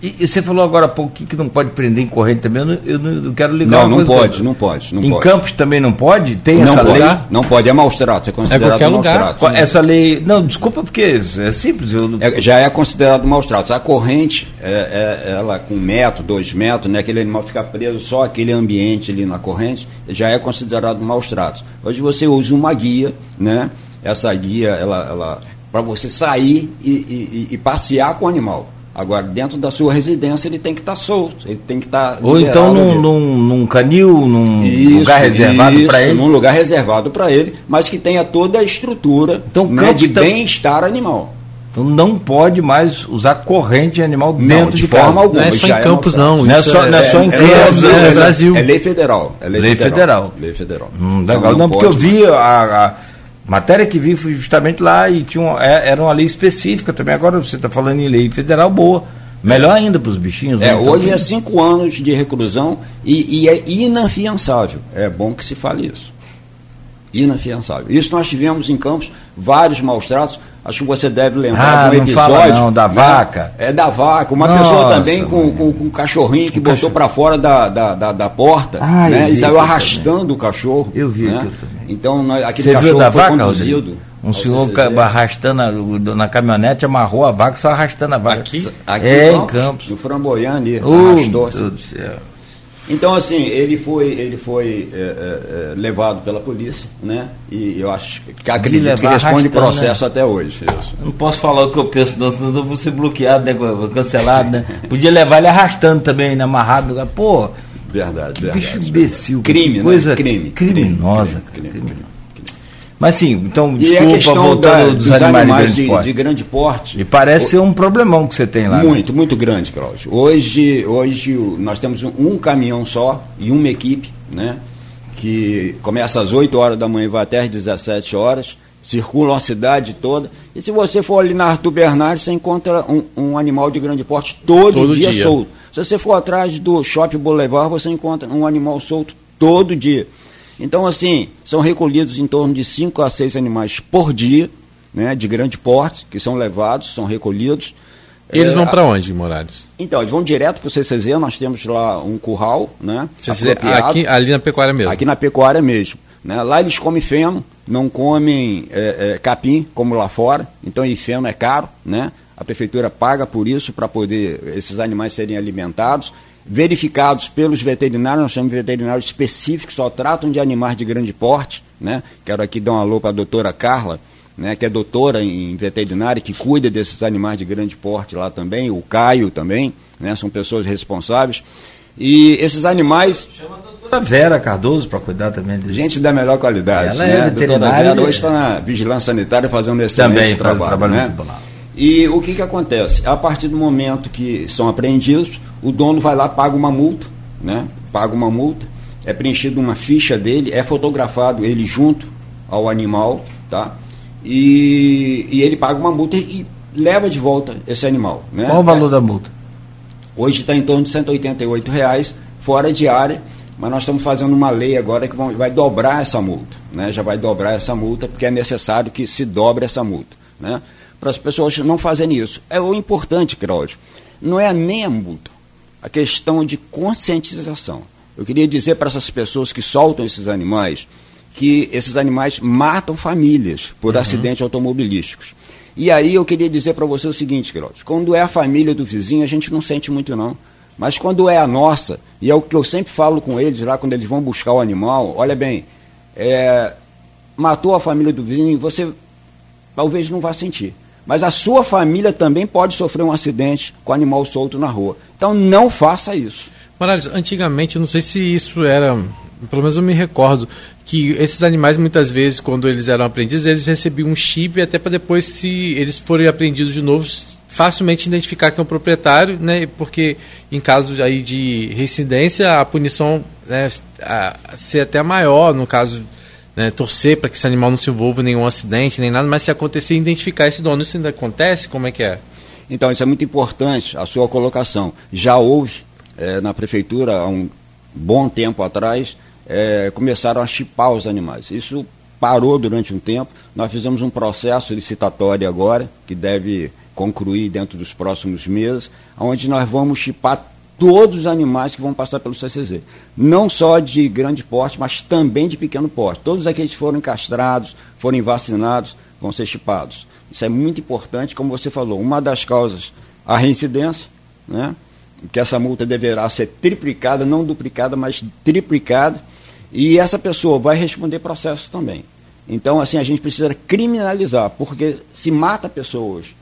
E, e, você falou agora há pouco que não pode prender em corrente também. Eu não, eu não quero ligar. Não, não pode, não pode, não em pode. Campos também não pode? Tem não essa pode, lei? Não pode, é maus tratos, é considerado é maus tratos. Essa lei. Não, desculpa porque é simples. Eu... É, já é considerado maus tratos. A corrente, é, é, ela com um metro, dois metros, né, aquele animal ficar preso só aquele ambiente ali na corrente, já é considerado maus tratos. Hoje você usa uma guia, né? Essa guia, ela, ela para você sair e, e, e passear com o animal. Agora, dentro da sua residência, ele tem que estar tá solto, ele tem que estar. Tá Ou então num, num, num, canil, num isso, lugar reservado para ele? Num lugar reservado para ele, mas que tenha toda a estrutura então, né, de tá... bem-estar animal. Então não pode mais usar corrente animal dentro não, de, de forma casa. alguma. Não é só em é Campos, não. Não é só, não é só em é Campos, é, é, Brasil. É lei federal. É lei, lei federal. federal. Lei federal. Hum, legal. Não, não, não porque eu vi a, a Matéria que vi foi justamente lá e tinha uma, é, era uma lei específica também. Agora você está falando em lei federal boa. Melhor ainda para os bichinhos. É, né? hoje é cinco anos de reclusão e, e, é inafiançável. É bom que se fale isso. Inafiançável. Isso nós tivemos em Campos vários maus tratos. Acho que você deve lembrar ah, de um episódio. Não, fala não da né? vaca. É da vaca. Uma Nossa, pessoa também com, com, com, um cachorrinho que um botou para fora da, da, da, da porta ah, né? e saiu arrastando também. o cachorro. Eu vi né? Então aquele Você cachorro foi vaca, conduzido. Um senhor arrastando na caminhonete, amarrou a vaca, só arrastando a vaca. Aqui? Aqui é, em Campos. No Framboian ali, uh, arrastou. Deus do céu. Então, assim, ele foi, ele foi é, é, é levado pela polícia, né? E eu acho que acredito que responde processo né? até hoje. Isso. Não posso falar o que eu penso, não, senão eu vou ser bloqueado, né? Cancelado, né? Podia levar ele arrastando também, né? amarrado. Pô, verdade, verdade. Bicho imbecil. Crime, coisa né? crime. Criminosa. Crime, crime, crime. Mas sim, então, e desculpa, a questão voltando da, dos, dos animais, animais de, grande de, grande porte. E parece ser um problemão que você tem lá. Né? Muito, né? muito grande, Cláudio. Hoje, hoje nós temos um, um, caminhão só e uma equipe, né? Que começa às 8 horas da manhã e vai até às 17 horas, circula a cidade toda. E se você for ali na Arthur Bernardes, você encontra um, um animal de grande porte todo, todo dia, dia solto. Se você for atrás do Shopping Boulevard, você encontra um animal solto todo dia. Então, assim, são recolhidos em torno de 5 a 6 animais por dia, né, de grande porte, que são levados, são recolhidos. E eles é, vão para onde, Morales? Então, eles vão direto para o CCZ, nós temos lá um curral, né? CCZ, aqui, ali na pecuária mesmo? Aqui na pecuária mesmo. Né? Lá eles comem feno, não comem é, é, capim, como lá fora, então e feno é caro, né? A prefeitura paga por isso, para poder esses animais serem alimentados verificados pelos veterinários, nós temos veterinários específicos, só tratam de animais de grande porte, né? Quero aqui dar um alô para a doutora Carla, né, que é doutora em veterinária, que cuida desses animais de grande porte lá também, o Caio também, né, são pessoas responsáveis. E esses animais. Chama a doutora Vera Cardoso para cuidar também deles. Gente da melhor qualidade. Ela é né? é veterinária. A doutora Vera hoje está na vigilância sanitária fazendo esse também, trabalho. trabalho né? muito bom. E o que, que acontece? A partir do momento que são apreendidos, o dono vai lá, paga uma multa, né? Paga uma multa, é preenchido uma ficha dele, é fotografado ele junto ao animal, tá? E, e ele paga uma multa e, e leva de volta esse animal. Né? Qual o valor é, da multa? Hoje está em torno de 188 reais, fora de área, mas nós estamos fazendo uma lei agora que vai dobrar essa multa, né? Já vai dobrar essa multa, porque é necessário que se dobre essa multa, né? Para as pessoas não fazerem isso. É o importante, Cláudio, não é nem a multa, a questão de conscientização. Eu queria dizer para essas pessoas que soltam esses animais que esses animais matam famílias por uhum. acidentes automobilísticos. E aí eu queria dizer para você o seguinte, Cláudio, quando é a família do vizinho, a gente não sente muito não. Mas quando é a nossa, e é o que eu sempre falo com eles lá, quando eles vão buscar o animal, olha bem, é, matou a família do vizinho, você talvez não vá sentir. Mas a sua família também pode sofrer um acidente com animal solto na rua. Então não faça isso. Morales, antigamente, não sei se isso era, pelo menos eu me recordo, que esses animais muitas vezes, quando eles eram aprendizes, eles recebiam um chip até para depois, se eles forem apreendidos de novo, facilmente identificar que é um proprietário, né? Porque em caso aí de residência, a punição né, a, ser até maior, no caso, né, torcer para que esse animal não se envolva em nenhum acidente, nem nada, mas se acontecer, identificar esse dono. Isso ainda acontece? Como é que é? Então, isso é muito importante, a sua colocação. Já houve é, na prefeitura, há um bom tempo atrás, é, começaram a chipar os animais. Isso parou durante um tempo. Nós fizemos um processo licitatório agora, que deve concluir dentro dos próximos meses, onde nós vamos chipar todos os animais que vão passar pelo CCZ. Não só de grande porte, mas também de pequeno porte. Todos aqueles que foram castrados, foram vacinados, vão ser chipados. Isso é muito importante, como você falou. Uma das causas, a reincidência, né? que essa multa deverá ser triplicada, não duplicada, mas triplicada. E essa pessoa vai responder processo também. Então, assim, a gente precisa criminalizar, porque se mata pessoas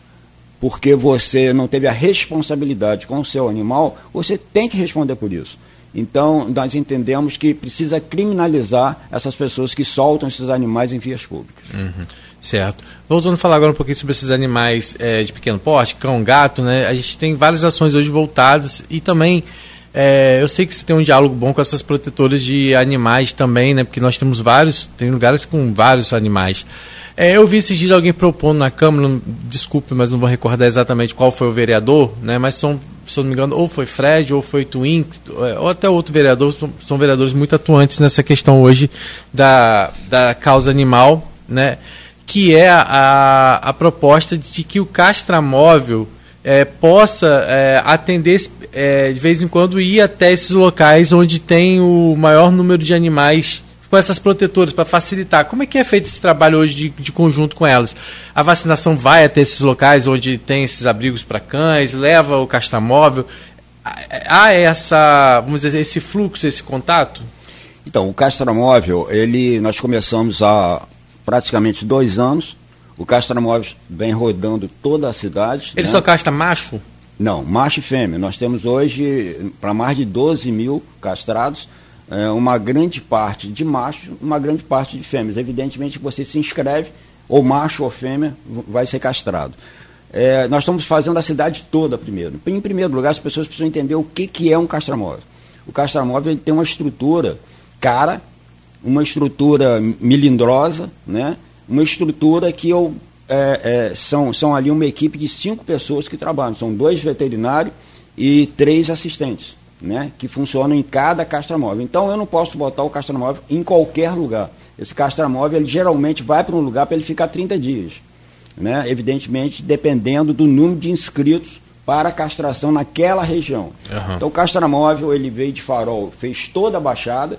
porque você não teve a responsabilidade com o seu animal, você tem que responder por isso. Então, nós entendemos que precisa criminalizar essas pessoas que soltam esses animais em vias públicas. Uhum, certo. Voltando a falar agora um pouquinho sobre esses animais é, de pequeno porte, cão, gato, né? A gente tem várias ações hoje voltadas e também é, eu sei que você tem um diálogo bom com essas protetoras de animais também, né? Porque nós temos vários, tem lugares com vários animais. É, eu vi esses dias alguém propondo na Câmara, desculpe, mas não vou recordar exatamente qual foi o vereador, né? Mas são, se eu não me engano, ou foi Fred, ou foi Twin, é, ou até outro vereador, são, são vereadores muito atuantes nessa questão hoje da, da causa animal, né? Que é a, a, a proposta de que o castramóvel é, possa é, atender é, de vez em quando ir até esses locais onde tem o maior número de animais com essas protetoras para facilitar. Como é que é feito esse trabalho hoje de, de, conjunto com elas? A vacinação vai até esses locais onde tem esses abrigos para cães, leva o castamóvel. Há essa, vamos dizer, esse fluxo, esse contato? Então, o castramóvel, ele, nós começamos há praticamente dois anos. O castramóvel vem rodando toda a cidade. Ele né? só casta macho? Não, macho e fêmea. Nós temos hoje para mais de 12 mil castrados é, uma grande parte de machos, uma grande parte de fêmeas. Evidentemente, você se inscreve, ou macho ou fêmea, vai ser castrado. É, nós estamos fazendo a cidade toda primeiro. Em primeiro lugar, as pessoas precisam entender o que, que é um castramóvel. O castramóvel tem uma estrutura cara, uma estrutura milindrosa, né? uma estrutura que eu, é, é, são, são ali uma equipe de cinco pessoas que trabalham. São dois veterinários e três assistentes né, que funcionam em cada castramóvel. Então eu não posso botar o castramóvel em qualquer lugar. Esse castramóvel ele geralmente vai para um lugar para ele ficar 30 dias. Né? Evidentemente, dependendo do número de inscritos para castração naquela região. Uhum. Então o castramóvel ele veio de farol, fez toda a baixada,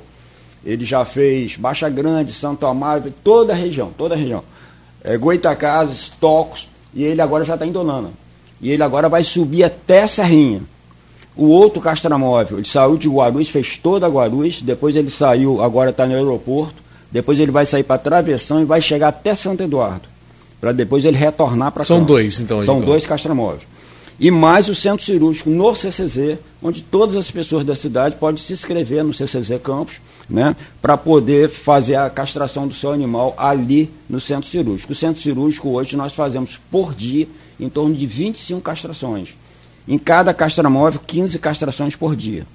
ele já fez Baixa Grande, Santo Amaro, toda a região, toda a região. É, Goitacazes, Tocos, e ele agora já está em Donana. E ele agora vai subir até Serrinha. O outro castramóvel, ele saiu de Guarulhos, fez toda a Guarulhos, depois ele saiu, agora está no aeroporto, depois ele vai sair para Travessão e vai chegar até Santo Eduardo, para depois ele retornar para São dois, então. São dois castramóveis. E mais o centro cirúrgico no CCZ, onde todas as pessoas da cidade podem se inscrever no CCZ Campos, né, para poder fazer a castração do seu animal ali no centro cirúrgico. O centro cirúrgico hoje nós fazemos por dia em torno de 25 castrações. Em cada castramóvel, 15 castrações por dia.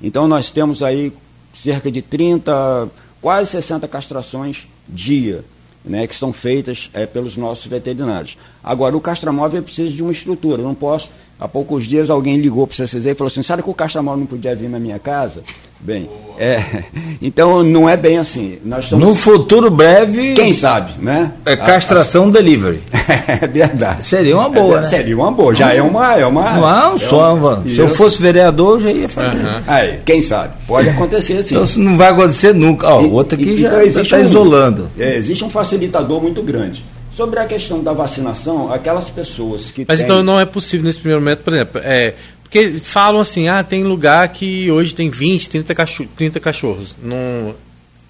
Então nós temos aí cerca de 30, quase 60 castrações dia, né, que são feitas é, pelos nossos veterinários. Agora, o castramóvel precisa de uma estrutura. Eu não posso. Há poucos dias alguém ligou para o CCZ e falou assim: sabe que o castramóvel não podia vir na minha casa? Bem, é, [LAUGHS] então não é bem assim. Nós estamos, no futuro breve. Quem sabe, né? É castração a, delivery. [LAUGHS] é verdade. Seria uma boa, é, né? Seria uma boa. Já é uma. É uma não, é só. Uma, se eu fosse vereador, eu já ia fazer uhum. isso. Aí, quem sabe? Pode [LAUGHS] acontecer assim. Então não vai acontecer nunca. Ó, o outro aqui e, já está então, um, isolando. É, existe um facilitador muito grande. Sobre a questão da vacinação, aquelas pessoas que. Mas têm... então não é possível nesse primeiro momento, por exemplo, é, porque falam assim, ah, tem lugar que hoje tem 20, 30, cachorro, 30 cachorros. Não,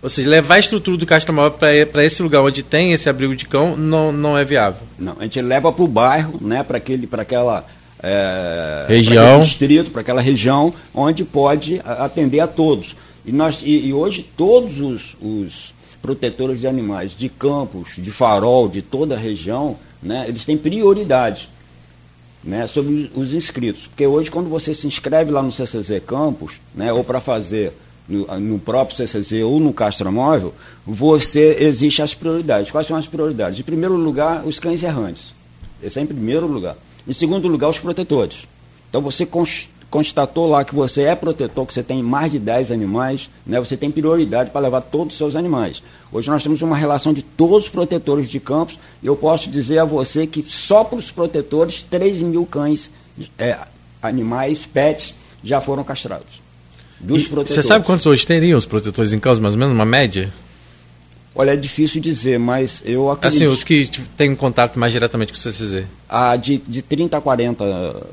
Ou seja, levar a estrutura do Castro Móvel para esse lugar onde tem esse abrigo de cão não, não é viável. Não, a gente leva para o bairro, né, para aquela é, região, distrito, para aquela região onde pode atender a todos. E, nós, e, e hoje todos os, os, protetores de animais de Campos, de Farol, de toda a região, né, eles têm prioridade né, sobre os inscritos. Porque hoje, quando você se inscreve lá no CCZ Campos, né, ou para fazer no, no, próprio CCZ ou no Castromóvel, você existe as prioridades. Quais são as prioridades? Em primeiro lugar, os cães errantes. Esse é em primeiro lugar. Em segundo lugar, os protetores. Então você constatou lá que você é protetor, que você tem mais de 10 animais, né, você tem prioridade para levar todos os seus animais. Hoje nós temos uma relação de todos os protetores de campos, e eu posso dizer a você que só para os protetores, 3 mil cães, é, animais, pets, já foram castrados. Dos protetores. Você sabe quantos hoje teriam os protetores em casa, mais ou menos, uma média? Olha, é difícil dizer, mas eu acredito... Assim, os que têm contato mais diretamente com o CCZ. Ah, de, de 30 a 40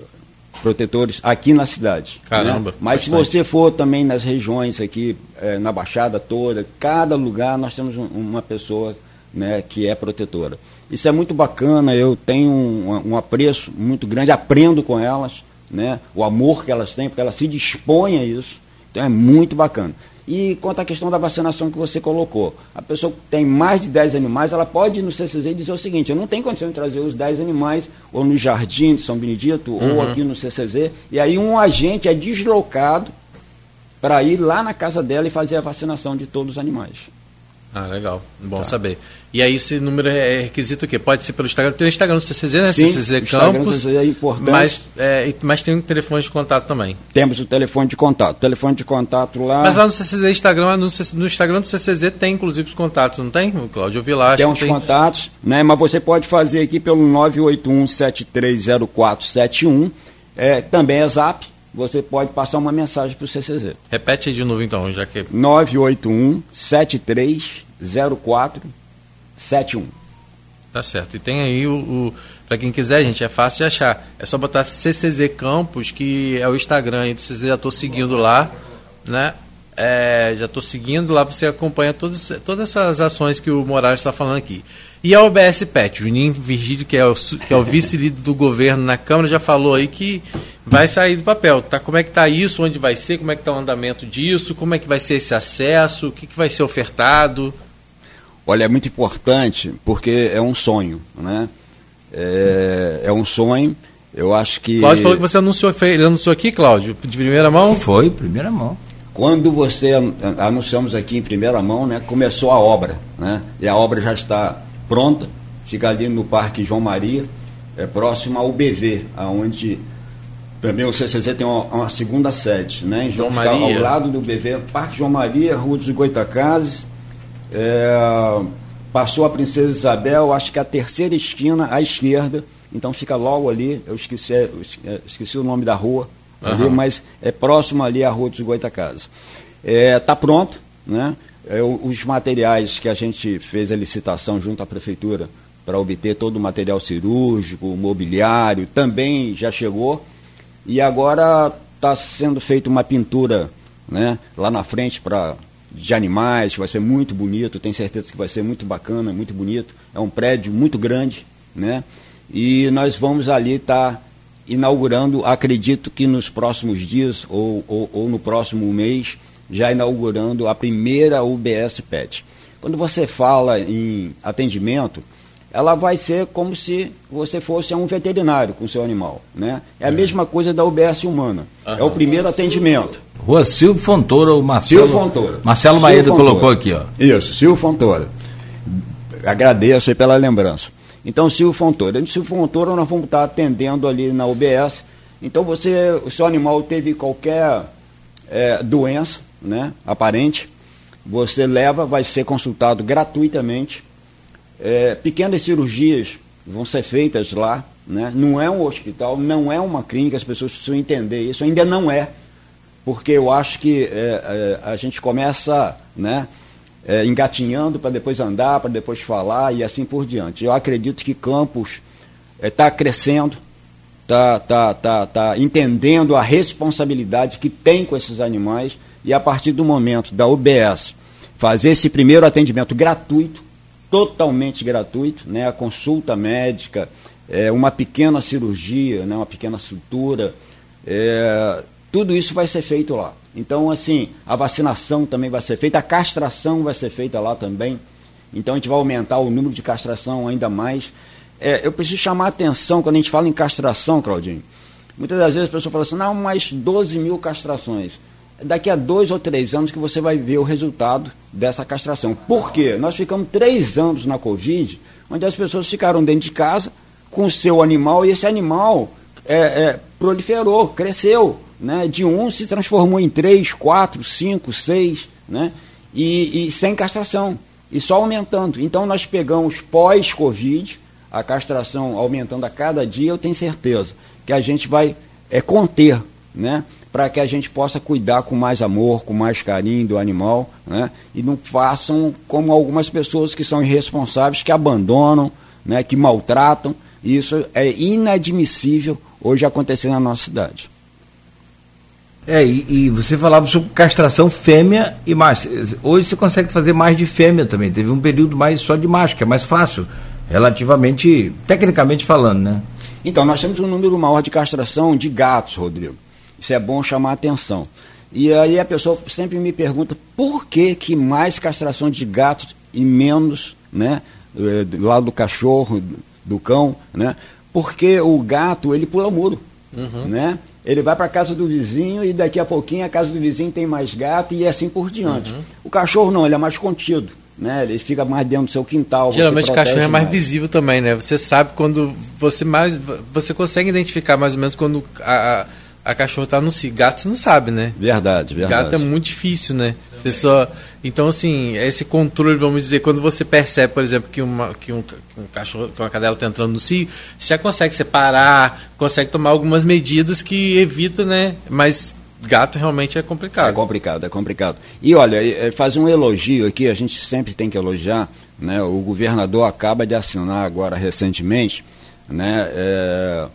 protetores aqui na cidade. Né? Caramba. Né? Mas bastante. se você for também nas regiões aqui, é, na Baixada toda, cada lugar nós temos um, uma pessoa né, que é protetora. Isso é muito bacana, eu tenho um, um apreço muito grande, aprendo com elas, né, o amor que elas têm, porque elas se dispõem a isso. Então é muito bacana. E quanto à questão da vacinação que você colocou, a pessoa que tem mais de 10 animais, ela pode ir no CCZ e dizer o seguinte, eu não tenho condição de trazer os 10 animais ou no Jardim de São Benedito uhum. ou aqui no CCZ, e aí um agente é deslocado para ir lá na casa dela e fazer a vacinação de todos os animais. Ah, legal. Bom tá. saber. E aí esse número é requisito o quê? Pode ser pelo Instagram. Tem o Instagram do CCZ, né? Sim, CCZ Campos. CCZ é importante. Mas, é, mas tem um telefone de contato também. Temos o telefone de contato. telefone de contato lá. Mas lá no CCZ Instagram, no, no Instagram do CCZ tem inclusive os contatos, não tem, Cláudio? Eu vi lá. Tem uns tem... contatos, né? Mas você pode fazer aqui pelo 981-730471. É, também é zap você pode passar uma mensagem para o CCZ. Repete aí de novo então, já que... 981 730471. Tá certo. E tem aí o, o para quem quiser, gente, é fácil de achar. É só botar CCZ Campos, que é o Instagram aí do CCZ, já estou seguindo lá, né? É, já estou seguindo lá, você acompanha todas, todas essas ações que o Moraes está falando aqui. E a OBS Pet, Juninho Virgílio, que é o, que é o vice-líder do governo na Câmara, já falou aí que vai sair do papel. Tá, como é que está isso, onde vai ser, como é que está o andamento disso, como é que vai ser esse acesso, o que, que vai ser ofertado? Olha, é muito importante porque é um sonho, né? É, é um sonho. Eu acho que. Cláudio falou que você anunciou, ele anunciou aqui, Cláudio, de primeira mão? Foi, primeira mão. Quando você anunciamos aqui em primeira mão, né, começou a obra, né? E a obra já está pronta, fica ali no Parque João Maria, é próximo ao BV, aonde também o CCZ tem uma, uma segunda sede, né? Então fica ao lado do BV, Parque João Maria, Rua dos Goitacazes, é, passou a Princesa Isabel, acho que a terceira esquina à esquerda, então fica logo ali, eu esqueci, eu esqueci o nome da rua, uhum. ali, mas é próximo ali à Rua dos Goitacazes. Está é, tá pronto, né? É, os materiais que a gente fez a licitação junto à prefeitura para obter todo o material cirúrgico, mobiliário, também já chegou. E agora está sendo feita uma pintura né, lá na frente para de animais, que vai ser muito bonito, tenho certeza que vai ser muito bacana, muito bonito. É um prédio muito grande, né? E nós vamos ali estar tá inaugurando, acredito que nos próximos dias ou, ou, ou no próximo mês, já inaugurando a primeira UBS PET. Quando você fala em atendimento, ela vai ser como se você fosse um veterinário com o seu animal. Né? É a mesma coisa da UBS humana. Uhum. É o primeiro atendimento. Rua Silvio Fontoura, o Marcelo. Silvio Fontoura. Marcelo Maeda colocou aqui, ó. Isso, Silvio Fontoura. Agradeço aí pela lembrança. Então, Silvio Fontoura. Silvio Fontoura nós vamos estar atendendo ali na UBS. Então, você, o seu animal teve qualquer é, doença, né, aparente, você leva, vai ser consultado gratuitamente. É, pequenas cirurgias vão ser feitas lá, né? não é um hospital, não é uma clínica, as pessoas precisam entender isso, ainda não é, porque eu acho que é, é, a gente começa né, é, engatinhando para depois andar, para depois falar e assim por diante. Eu acredito que Campos está é, crescendo, está tá, tá, tá entendendo a responsabilidade que tem com esses animais e a partir do momento da UBS fazer esse primeiro atendimento gratuito, totalmente gratuito, né? A consulta médica, é, uma pequena cirurgia, né? uma pequena sutura, é, tudo isso vai ser feito lá. Então, assim, a vacinação também vai ser feita, a castração vai ser feita lá também. Então, a gente vai aumentar o número de castração ainda mais. É, eu preciso chamar a atenção quando a gente fala em castração, Claudinho. Muitas das vezes a pessoa fala assim, não, mais 12 mil castrações. Daqui a dois ou três anos que você vai ver o resultado dessa castração. Por quê? Nós ficamos três anos na Covid, onde as pessoas ficaram dentro de casa com o seu animal e esse animal é, é, proliferou, cresceu. Né? De um se transformou em três, quatro, cinco, seis, né? e, e sem castração. E só aumentando. Então nós pegamos pós-Covid, a castração aumentando a cada dia, eu tenho certeza que a gente vai é, conter, né? Para que a gente possa cuidar com mais amor, com mais carinho do animal, né? E não façam como algumas pessoas que são irresponsáveis, que abandonam, né? Que maltratam. Isso é inadmissível hoje acontecer na nossa cidade. É, e, e, você falava sobre castração fêmea e macho. Hoje você consegue fazer mais de fêmea também. Teve um período mais só de macho, que é mais fácil, relativamente, tecnicamente falando, né? Então, nós temos um número maior de castração de gatos, Rodrigo. Isso é bom chamar a atenção. E aí a pessoa sempre me pergunta por que, que mais castração de gatos e menos, né? Eh, lá do cachorro, do cão, né? Porque o gato, ele pula o muro, uhum. né? Ele vai para a casa do vizinho e daqui a pouquinho a casa do vizinho tem mais gato e assim por diante. Uhum. O cachorro não, ele é mais contido. Né? Ele fica mais dentro do seu quintal. Geralmente o cachorro é mais, mais, visível também, né? Você sabe quando você mais. Você consegue identificar mais ou menos quando a, a a cachorra está no cio. Gato você não sabe, né? Verdade, verdade. Gato é muito difícil, né? Você só... Então, assim, esse controle, vamos dizer, quando você percebe, por exemplo, que, uma, que, um, que um cachorro, que uma cadela está entrando no cio, você já consegue separar, consegue tomar algumas medidas que evita, né? Mas gato realmente é complicado. É complicado, é complicado. E olha, é, fazer um elogio aqui, a gente sempre tem que elogiar, né? O governador acaba de assinar agora recentemente, né? É,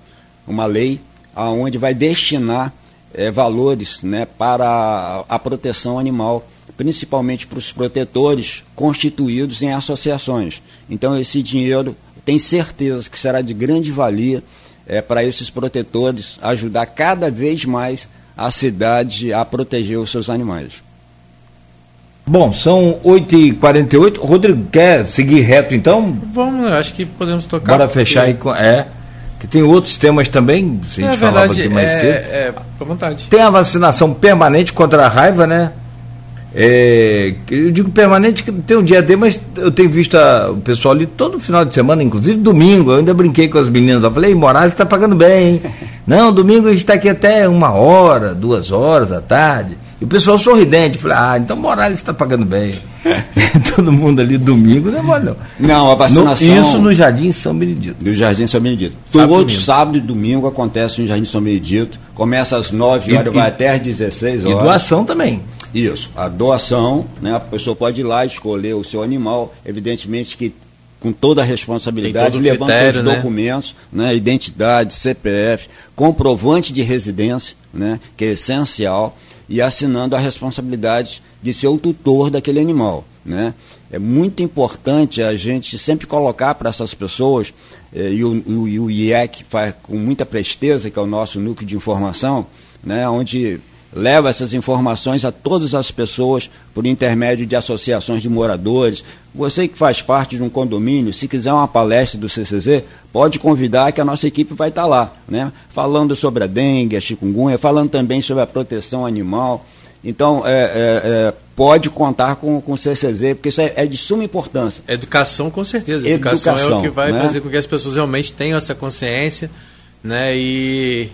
uma lei aonde vai destinar é, valores né, para a, a proteção animal, principalmente para os protetores constituídos em associações. Então, esse dinheiro tem certeza que será de grande valia é, para esses protetores ajudar cada vez mais a cidade a proteger os seus animais. Bom, são 8h48. Rodrigo, quer seguir reto então? Vamos, acho que podemos tocar. Bora fechar aí com. É que tem outros temas também, se a gente é falava verdade, aqui mais é, cedo. É, à vontade. Tem a vacinação permanente contra a raiva, né? É, eu digo permanente que tem um dia de, mas eu tenho visto a, o pessoal ali todo final de semana, inclusive domingo. Eu ainda brinquei com as meninas. Eu falei, Moraes está pagando bem, hein? [LAUGHS] Não, domingo a gente está aqui até uma hora, duas horas da tarde. E o pessoal sorridente, falei, ah, então Morales está pagando bem. [LAUGHS] [LAUGHS] Todo mundo ali domingo, não é mole não. Não, a vacinação. No, isso no Jardim São Benedito. No Jardim São Benedito. Sábado, Todo sábado e domingo acontece no Jardim São Benedito. Começa às 9 horas, e, vai até às 16 horas. E doação também. Isso, a doação, né? A pessoa pode ir lá escolher o seu animal, evidentemente que com toda a responsabilidade, levando critério, seus né? documentos, né? identidade, CPF, comprovante de residência, né? que é essencial e assinando a responsabilidade de ser o tutor daquele animal. Né? É muito importante a gente sempre colocar para essas pessoas, eh, e, o, o, o IEC faz com muita presteza, que é o nosso núcleo de informação, né? onde leva essas informações a todas as pessoas por intermédio de associações de moradores. Você que faz parte de um condomínio, se quiser uma palestra do CCZ, pode convidar que a nossa equipe vai estar lá, né? falando sobre a dengue, a chikungunya, falando também sobre a proteção animal. Então, é, é, é, pode contar com, com o CCZ, porque isso é, é, de suma importância. Educação, com certeza. Educação, Educação é o que vai né? fazer com que as pessoas realmente tenham essa consciência né? e,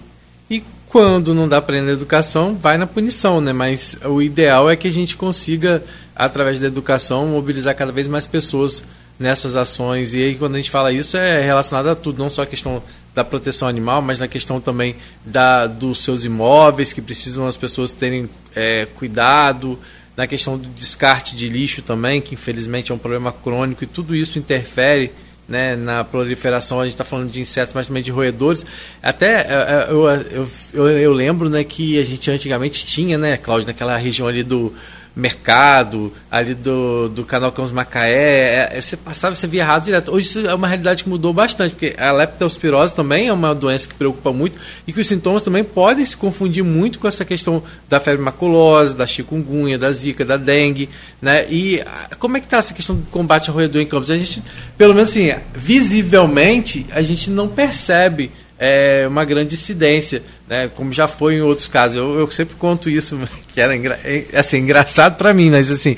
e quando não dá para ir na educação, vai na punição, né? Mas o ideal é que a gente consiga, através da educação, mobilizar cada vez mais pessoas nessas ações. E aí, quando a gente fala isso, é relacionado a tudo, não só a questão da proteção animal, mas na questão também da, dos seus imóveis, que precisam as pessoas terem é, cuidado, na questão do descarte de lixo também, que infelizmente é um problema crônico, e tudo isso interfere né, na proliferação, a gente está falando de insetos, mas também de roedores. Até é, é, eu, eu, eu, eu, lembro né, que a gente antigamente tinha, né, Cláudio, naquela região ali do mercado, ali do, do canal Cãos Macaé, é, é, você passava, você via errado direto. Hoje isso é uma realidade que mudou bastante, porque a leptospirose também é uma doença que preocupa muito e que os sintomas também podem se confundir muito com essa questão da febre maculosa, da chikungunya, da zika, da dengue, né? E ah, como é que está essa questão do combate ao roedor em campos? A gente, pelo menos assim, visivelmente, a gente não percebe é, uma grande incidência, né? como já foi em outros casos. Eu, eu sempre conto isso, que era engra, é, assim, engraçado para mim, mas assim,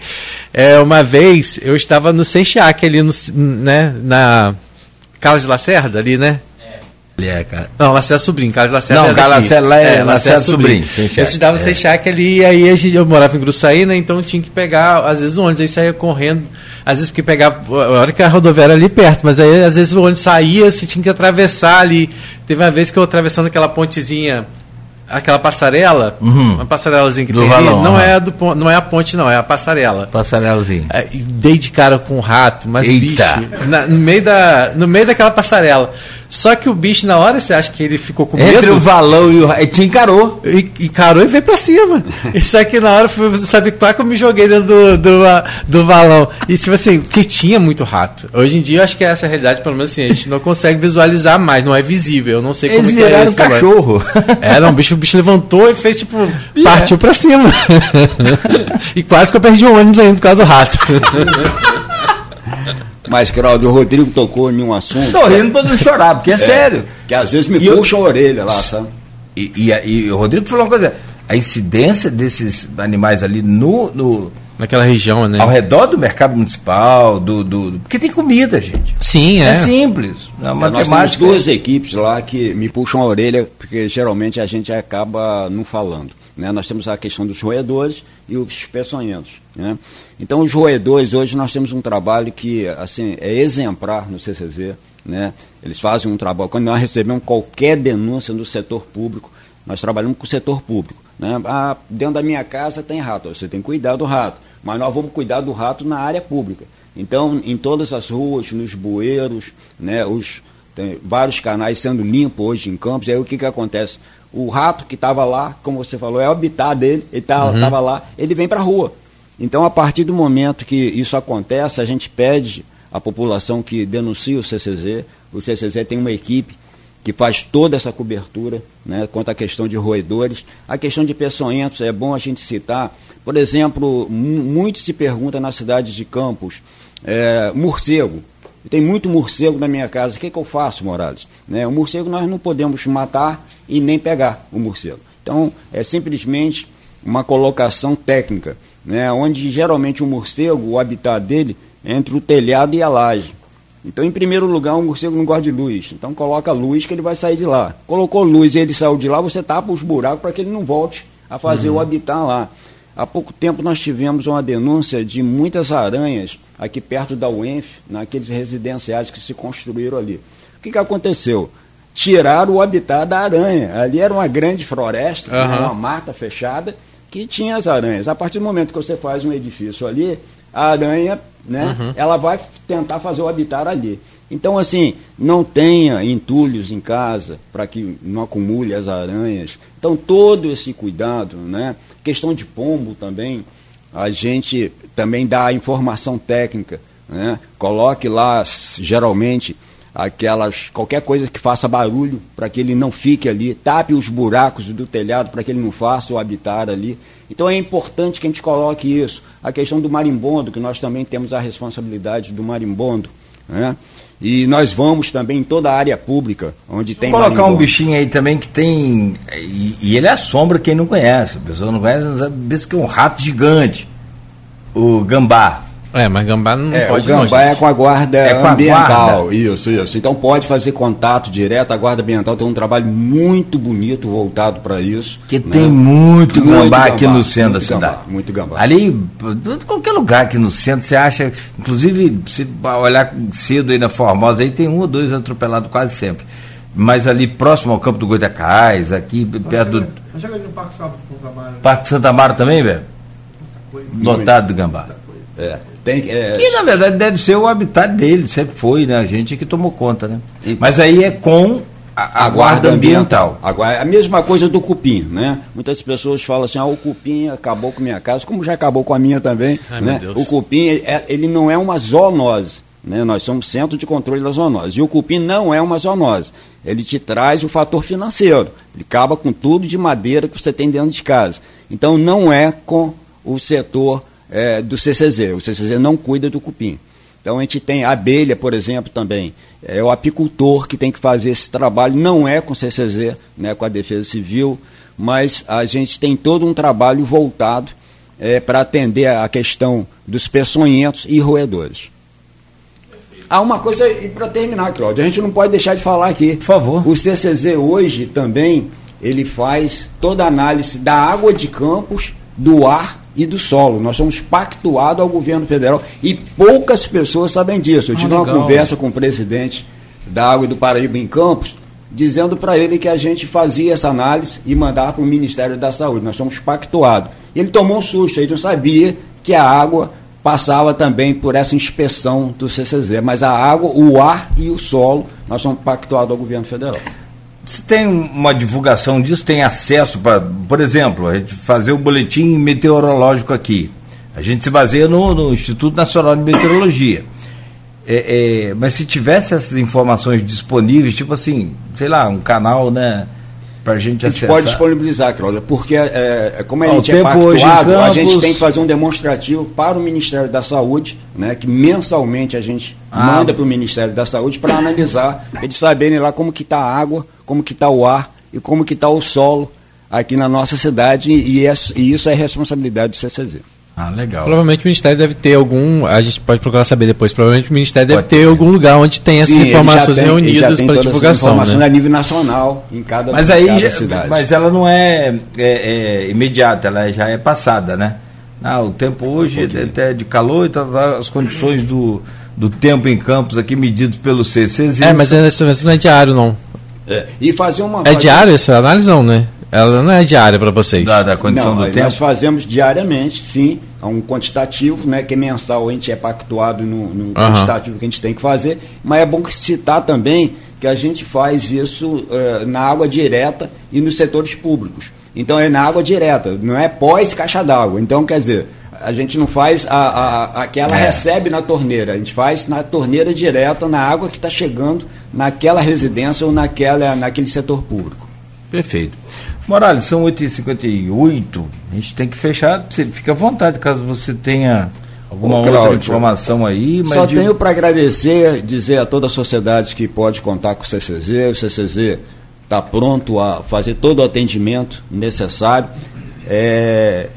é, uma vez eu estava no Senchiac ali no, né, na Carlos de Lacerda, ali, né? É, cara. Não, Lacerda Sobrinho, Carlos Lacerda. Não, Carlos Lacerda é, é Lacerda Sobrinho. Sobrinho eu estudava é. Senchiac ali, e aí a gente, eu morava em Gruçaí, né? Então tinha que pegar, às vezes, o ônibus, aí saía correndo às vezes porque pegava, a hora que a rodoviária era ali perto, mas aí às vezes onde saía, você tinha que atravessar ali. Teve uma vez que eu atravessando aquela pontezinha, aquela passarela, uhum. uma passarelazinha que do tem valão, ali, não é, do, não é a ponte não, é a passarela. Passarelazinha. É, dei de cara com um rato, mas Eita. bicho, na, no, meio da, no meio daquela passarela. Só que o bicho, na hora, você acha que ele ficou com medo? Entre o valão e o. Ele te encarou. E, encarou e veio pra cima. Isso aqui na hora, sabe qual que eu me joguei dentro do, do, do valão. E tipo assim, porque tinha muito rato. Hoje em dia, eu acho que é essa a realidade, pelo menos assim, a gente não consegue visualizar mais, não é visível. Eu não sei Eles como é que é isso. cachorro. É, não, o bicho, o bicho levantou e fez tipo. Yeah. Partiu pra cima. [LAUGHS] e quase que eu perdi o ônibus ainda por causa do rato. [LAUGHS] Mas, Claudio, o Rodrigo tocou em um assunto. Tô rindo pra não chorar, porque é, é sério. Que às vezes me e puxa eu... a orelha lá, sabe? E, e, e, o Rodrigo falou uma coisa: a incidência desses animais ali no. no Naquela região, né? Ao redor do mercado municipal, do, do, porque tem comida, gente. Sim, é. É simples. É uma nós temos duas equipes lá que me puxam a orelha, porque geralmente a gente acaba não falando. Né? Nós temos a questão dos roedores e os peçonhentos. Né? Então, os roedores, hoje nós temos um trabalho que assim, é exemplar no CCZ. Né? Eles fazem um trabalho. Quando nós recebemos qualquer denúncia do setor público, nós trabalhamos com o setor público. Né? Ah, dentro da minha casa tem rato, você tem que cuidar do rato. Mas nós vamos cuidar do rato na área pública. Então, em todas as ruas, nos bueiros, né, os, tem vários canais sendo limpos hoje em Campos, aí o que, que acontece? o rato que estava lá, como você falou, é o habitat dele, ele estava uhum. lá, ele vem para a rua. Então, a partir do momento que isso acontece, a gente pede à população que denuncie o CCZ. O CCZ tem uma equipe que faz toda essa cobertura né, quanto à questão de roedores. A questão de peçonhentos, é bom a gente citar. Por exemplo, muito se pergunta na cidade de Campos, é, morcego. Tem muito morcego na minha casa. O que, que eu faço, Morales? Né, o morcego nós não podemos matar e nem pegar o morcego. Então, é simplesmente uma colocação técnica, né, onde geralmente o morcego, o habitat dele, é entre o telhado e a laje. Então, em primeiro lugar, o morcego não gosta de luz. Então, coloca luz que ele vai sair de lá. Colocou luz e ele saiu de lá, você tapa os buracos para que ele não volte a fazer uhum. o habitat lá. Há pouco tempo nós tivemos uma denúncia de muitas aranhas aqui perto da UENF, naqueles residenciais que se construíram ali. O que, que aconteceu? Tiraram o habitat da aranha. Ali era uma grande floresta, uhum. uma mata fechada, que tinha as aranhas. A partir do momento que você faz um edifício ali, a aranha, né, uhum. ela vai tentar fazer o habitat ali. Então, assim, não tenha entulhos em casa para que não acumule as aranhas. Então, todo esse cuidado, né? Questão de pombo também, a gente também dá informação técnica, né? Coloque lá, geralmente, aquelas qualquer coisa que faça barulho para que ele não fique ali, tape os buracos do telhado para que ele não faça o habitar ali. Então é importante que a gente coloque isso. A questão do marimbondo, que nós também temos a responsabilidade do marimbondo, né? E nós vamos também em toda a área pública, onde tem. Vou colocar um bichinho aí também que tem. E, e, ele assombra quem não conhece. A pessoa não conhece, não sabe que é um rato gigante. O gambá. É, mas gambá não é, pode O gambá não, é com a guarda é com ambiental. A guarda. Isso, isso. Então pode fazer contato direto. A guarda ambiental tem um trabalho muito bonito voltado para isso. Que né? tem muito, muito gambá, aqui no centro da cidade. Gambá, muito gambá. Ali, qualquer lugar aqui no centro, você acha, inclusive, se olhar cedo aí na Formosa, aí tem um ou dois atropelados quase sempre. Mas ali próximo ao campo do Goitacás, aqui perto do. Mas chega no Parque Santa Amaro. Parque Santa Amaro também, velho? Lotado de gambá. É. Tem, é... Que na verdade deve ser o habitat dele, sempre foi, né? A gente que tomou conta, né? Então, Mas aí é com a, a guarda ambiental. Agora, a mesma coisa do cupim, né? Muitas pessoas falam assim, ah, o cupim acabou com minha casa, como já acabou com a minha também. Ai, né? O cupim, é, ele não é uma zoonose. Né? Nós somos centro de controle da zoonose. E o cupim não é uma zoonose. Ele te traz o fator financeiro. Ele acaba com tudo de madeira que você tem dentro de casa. Então não é com o setor é, do CCZ. O CCZ não cuida do cupim. Então a gente tem abelha, por exemplo, também. É o apicultor que tem que fazer esse trabalho, não é com o CCZ, né, com a Defesa Civil, mas a gente tem todo um trabalho voltado é, para atender a questão dos peçonhentos e roedores. Há uma coisa, e para terminar, Cláudio, a gente não pode deixar de falar aqui. Por favor. O CCZ hoje também, ele faz toda a análise da água de campos, do ar e do solo. Nós somos pactuados ao governo federal e poucas pessoas sabem disso. Eu tive ah, uma conversa com o presidente da Água do Paraíba em Campos, dizendo para ele que a gente fazia essa análise e mandava para o Ministério da Saúde. Nós somos pactuados. Ele tomou um susto, ele não sabia que a água passava também por essa inspeção do CCZ. Mas a água, o ar e o solo, nós somos pactuados ao governo federal. Se tem uma divulgação disso, tem acesso para, por exemplo, a gente fazer o boletim meteorológico aqui. A gente se baseia no, no Instituto Nacional de Meteorologia. É, é, mas se tivesse essas informações disponíveis, tipo assim, sei lá, um canal, né? Para a gente A gente pode disponibilizar, Cláudia, porque é, é como a Ó, o gente é pactuado, a gente tem que fazer um demonstrativo para o Ministério da Saúde, né, que mensalmente a gente Ah. manda para o Ministério da Saúde para analisar, eles saberem lá como que está a água, como que está o ar e como que está o solo aqui na nossa cidade e, é- e isso é responsabilidade do CCZ. Ah, legal. Provavelmente o Ministério deve ter algum. A gente pode procurar saber depois. Provavelmente o Ministério deve Pode ter ter. algum lugar onde tem essas Sim, informações tem- reunidas para divulgação. informações Né? a nível nacional em cada, Mas em aí, cada já- cidade. mas ela não é, é- é imediata, ela já é passada, né? Ah, o tempo hoje é até de calor, então tá, as condições do, do tempo em campos aqui medidos pelo CCZ. É, mas é- isso não é diário, não. É, E fazer uma É fazer- diário essa análise, não, né? Ela não é diária para vocês. da, da condição Não, do tempo. nós fazemos diariamente, sim, é um quantitativo, né, que é mensal, a gente é pactuado no, no Aham. quantitativo que a gente tem que fazer, mas é bom citar também que a gente faz isso eh, na água direta e nos setores públicos. Então é na água direta, não é pós caixa d'água. Então, quer dizer, a gente não faz a, a, a que ela É. recebe na torneira, a gente faz na torneira direta, na água que está chegando naquela residência ou naquela, naquele setor público. Perfeito. Morales, são 8h58, a gente tem que fechar, você fica à vontade caso você tenha alguma Ô, outra Cláudio, informação aí. Só de- tenho para agradecer, dizer a toda a sociedade que pode contar com o CCZ. O CCZ está pronto a fazer todo o atendimento necessário. É,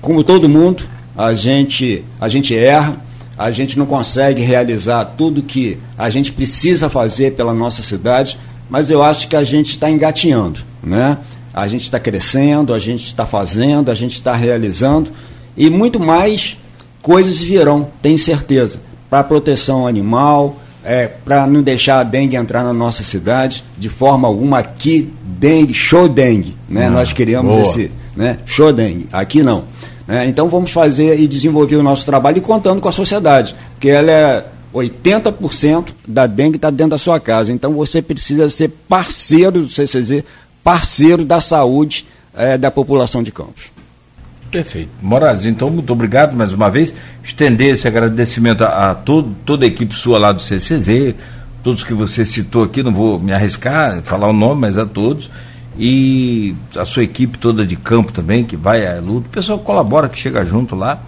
como todo mundo, a gente, a gente erra, a gente não consegue realizar tudo que a gente precisa fazer pela nossa cidade, mas eu acho que a gente está engatinhando. Né? A gente está crescendo, a gente está fazendo, a gente está realizando e muito mais coisas virão, tenho certeza, para proteção animal, é, para não deixar a dengue entrar na nossa cidade de forma alguma. Aqui, dengue, show dengue, né? Ah, Nós criamos boa. esse né? show dengue, aqui não. né? Então vamos fazer e desenvolver o nosso trabalho e contando com a sociedade, porque ela é 80% da dengue está dentro da sua casa. Então você precisa ser parceiro do CCZ, parceiro da saúde eh, da população de Campos. Perfeito. Morales, então, muito obrigado mais uma vez. Estender esse agradecimento a, a todo, toda a equipe sua lá do CCZ, todos que você citou aqui, não vou me arriscar a falar o nome, mas a todos. E a sua equipe toda de campo também, que vai à luta. O pessoal colabora, que chega junto lá.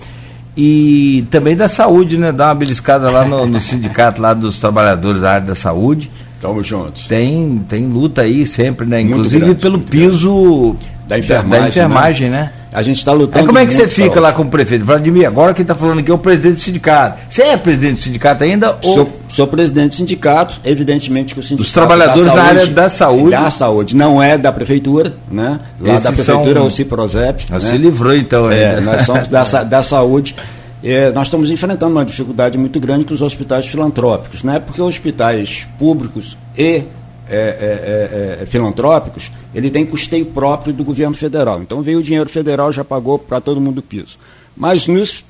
E também da saúde, né? Dá uma beliscada lá no, no sindicato lá dos trabalhadores da área da saúde. Tamo juntos. Tem, tem luta aí sempre, né? Muito Inclusive grande, pelo piso Da enfermagem, da enfermagem, né? A gente está lutando. Aí como é que você fica lá com o prefeito? Vladimir, agora quem está falando aqui é o presidente do sindicato. Você é presidente do sindicato ainda? Ou... Sou, sou presidente do sindicato, evidentemente que o sindicato. Dos trabalhadores da área da saúde. Da saúde, não é da prefeitura, né? Lá Esses da prefeitura são- é o Ciprozep. Né? se livrou então. É, ainda. nós somos da, da saúde. [LAUGHS] É, nós estamos enfrentando uma dificuldade muito grande com os hospitais filantrópicos, né? porque hospitais públicos e é, é, é, é, filantrópicos, ele tem custeio próprio do governo federal. Então veio o dinheiro federal, já pagou para todo mundo o piso. Mas nos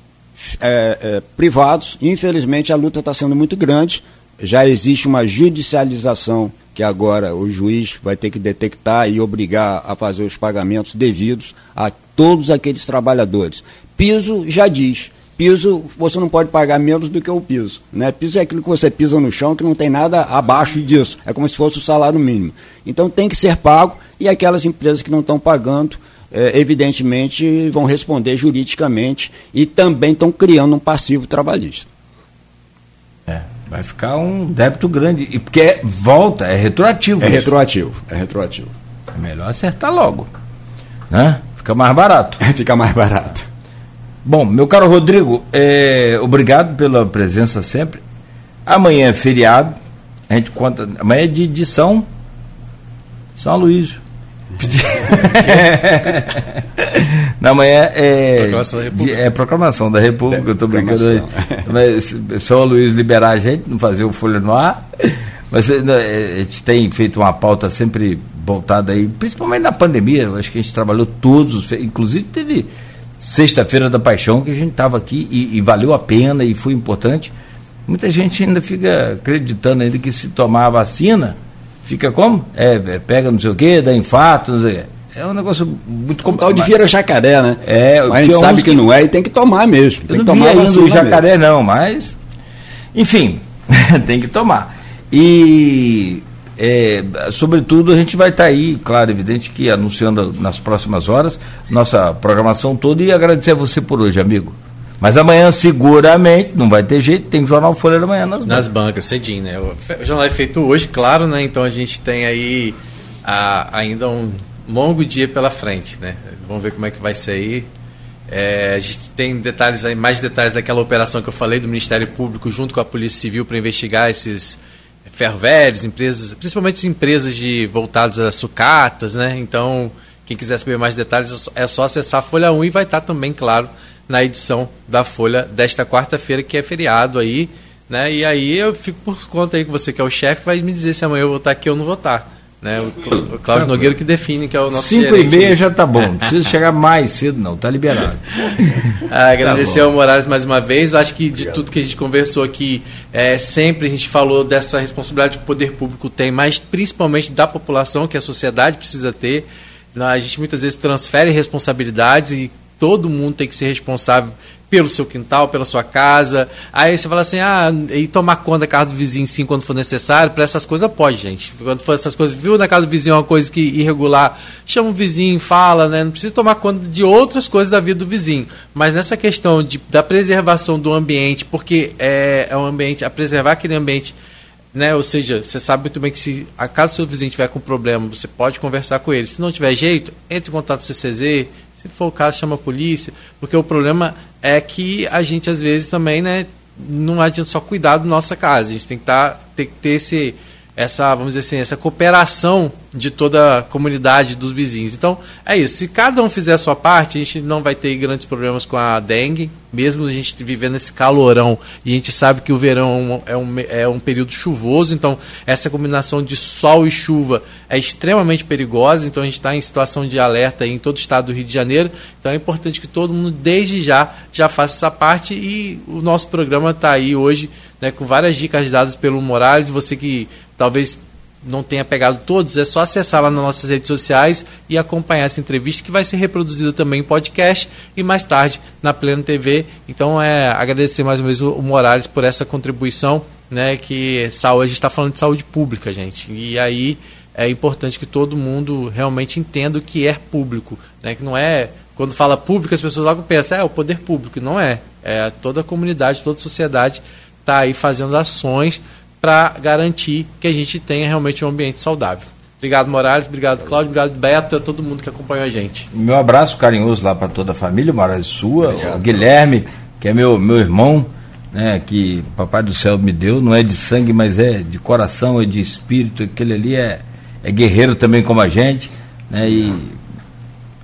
é, privados, infelizmente, a luta está sendo muito grande. Já existe uma judicialização que agora o juiz vai ter que detectar e obrigar a fazer os pagamentos devidos a todos aqueles trabalhadores. Piso já diz, piso você não pode pagar menos do que o piso. Né? Piso é aquilo que você pisa no chão que não tem nada abaixo disso. É como se fosse o salário mínimo. Então tem que ser pago e aquelas empresas que não estão pagando, é, evidentemente, vão responder juridicamente e também estão criando um passivo trabalhista. É, vai ficar um débito grande. E porque é, volta, é retroativo. É isso. retroativo, é retroativo. É melhor acertar logo. Né? Fica mais barato. [LAUGHS] Fica mais barato. Bom, meu caro Rodrigo, é, obrigado pela presença sempre. Amanhã é feriado. A gente conta. Amanhã é de edição São Luís. [LAUGHS] Na manhã é. Proclamação da República. É proclamação da República, eu estou brincando aí. Mas São Luís liberar a gente, não fazer o Folha no ar. Mas é, é, a gente tem feito uma pauta sempre voltada aí, principalmente na pandemia. Eu acho que a gente trabalhou todos, inclusive teve Sexta-feira da Paixão, que a gente estava aqui e, e, valeu a pena e foi importante. Muita gente ainda fica acreditando ainda que se tomar a vacina, fica como? É, é pega não sei o quê, dá infarto, não sei É um negócio muito complicado. Tal de vira jacaré, né? É, mas a gente sabe que, que, não é e tem que tomar mesmo. Tem que tomar ainda o jacaré mesmo. não, mas enfim, [LAUGHS] tem que tomar. E é, sobretudo, a gente vai estar tá aí, claro, evidente que anunciando nas próximas horas nossa programação toda e agradecer a você por hoje, amigo. Mas amanhã, seguramente, não vai ter jeito, tem Jornal Folha da Manhã nas, nas bancas. bancas, cedinho, né? O jornal é feito hoje, claro, né? Então a gente tem aí a, ainda um longo dia pela frente, né? Vamos ver como é que vai sair. É, a gente tem detalhes aí, mais detalhes daquela operação que eu falei do Ministério Público junto com a Polícia Civil para investigar esses ferro velhos, empresas, principalmente empresas de voltadas a sucatas, né? Então, quem quiser saber mais detalhes é só acessar a Folha 1 e vai estar também, claro, na edição da Folha desta quarta-feira, que é feriado aí, né? E aí eu fico por conta aí que você que é o chefe vai me dizer se amanhã eu vou estar aqui ou não vou estar. Né? O, Cláudio Nogueira que define, que é o nosso Cinco e meia já tá bom, não precisa [LAUGHS] chegar mais cedo não, tá liberado. ah, agradecer tá ao Morales mais uma vez, eu acho que de tudo que a gente conversou aqui, é, sempre a gente falou dessa responsabilidade que o poder público tem, mas principalmente da população, que a sociedade precisa ter. A gente muitas vezes transfere responsabilidades e todo mundo tem que ser responsável pelo seu quintal, pela sua casa. Aí você fala assim, ah, e tomar conta da casa do vizinho sim quando for necessário, para essas coisas pode, gente. Quando for essas coisas, viu na casa do vizinho uma coisa que irregular, chama o vizinho, fala, né? Não precisa tomar conta de outras coisas da vida do vizinho. Mas nessa questão de, da preservação do ambiente, porque é, é um ambiente, a preservar aquele ambiente. Né? Ou seja, você sabe muito bem que se a casa do seu vizinho tiver com problema, você pode conversar com ele. Se não tiver jeito, entre em contato com o CCZ, se for o caso, chama a polícia, porque o problema é que a gente às vezes também, né, não adianta só cuidar da nossa casa, a gente tem que, tá, tem que ter esse, essa, vamos dizer assim, essa cooperação de toda a comunidade dos vizinhos. Então, é isso. Se cada um fizer a sua parte, a gente não vai ter grandes problemas com a dengue, mesmo a gente vivendo esse calorão, e a gente sabe que o verão é um, é um período chuvoso, então essa combinação de sol e chuva é extremamente perigosa, então a gente está em situação de alerta em todo o estado do Rio de Janeiro, então é importante que todo mundo, desde já, já faça essa parte, e o nosso programa está aí hoje, né, com várias dicas dadas pelo Morales, você que talvez não tenha pegado todos, é só acessar lá nas nossas redes sociais e acompanhar essa entrevista que vai ser reproduzida também em podcast e mais tarde na Pleno TV. Então é agradecer mais uma vez o Morales por essa contribuição, né? Que saúde, a gente está falando de saúde pública, gente. E aí é importante que todo mundo realmente entenda o que é público, né? Que não é quando fala público as pessoas logo pensam é o poder público, não é. É toda a comunidade, toda a sociedade está aí fazendo ações para garantir que a gente tenha realmente um ambiente saudável. Obrigado, Morales. Obrigado, Cláudio. Obrigado, Beto. A todo mundo que acompanhou a gente. Meu abraço carinhoso lá para toda a família, Morales sua, obrigado, o Guilherme, que é meu, meu irmão, né, que Papai do Céu me deu. Não é de sangue, mas é de coração, é de espírito. Aquele ali é, é guerreiro também como a gente. Né, e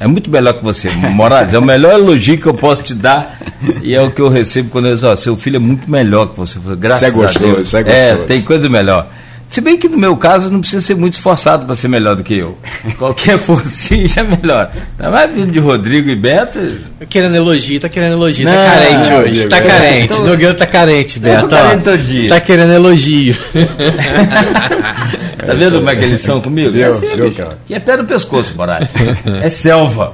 é muito melhor que você, Morales. É o melhor elogio que eu posso te dar. E é o que eu recebo quando eu digo, ó, seu filho é muito melhor que você. Graças você é gostoso, a Deus. Você é gostoso. É, tem coisa melhor. Se bem que no meu caso não precisa ser muito esforçado para ser melhor do que eu. [LAUGHS] Qualquer forcinha já é melhor. Tá mais vindo de Rodrigo e Beto. Tá querendo elogio, tá querendo elogio. Tá Não, carente hoje. Diego, Tá é, carente. tô- Nogueira tá carente, Eu Beto. tô ó. carente todo dia. Tá querendo elogio. Tá vendo como é que eles são comigo? Deu, é assim, deu, cara. Que é pé no pescoço, Morales. É selva.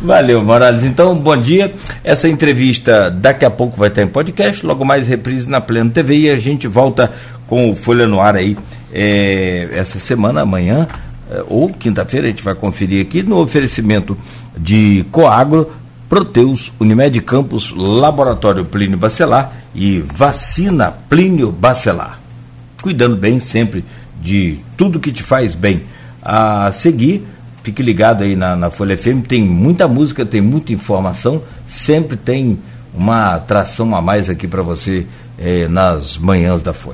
Valeu, Morales. Então, bom dia. Essa entrevista daqui a pouco vai estar em podcast, logo mais reprise na Pleno TV e a gente volta com o Folha no Ar aí eh, essa semana, amanhã eh, ou quinta-feira, a gente vai conferir aqui no oferecimento de Coagro, Proteus, Unimed Campos, Laboratório Plínio Bacelar e Vacina Plínio Bacelar cuidando bem sempre de tudo que te faz bem. A seguir, fique ligado aí na, na Folha FM, tem muita música, tem muita informação, sempre tem uma atração a mais aqui para você eh, nas manhãs da Folha.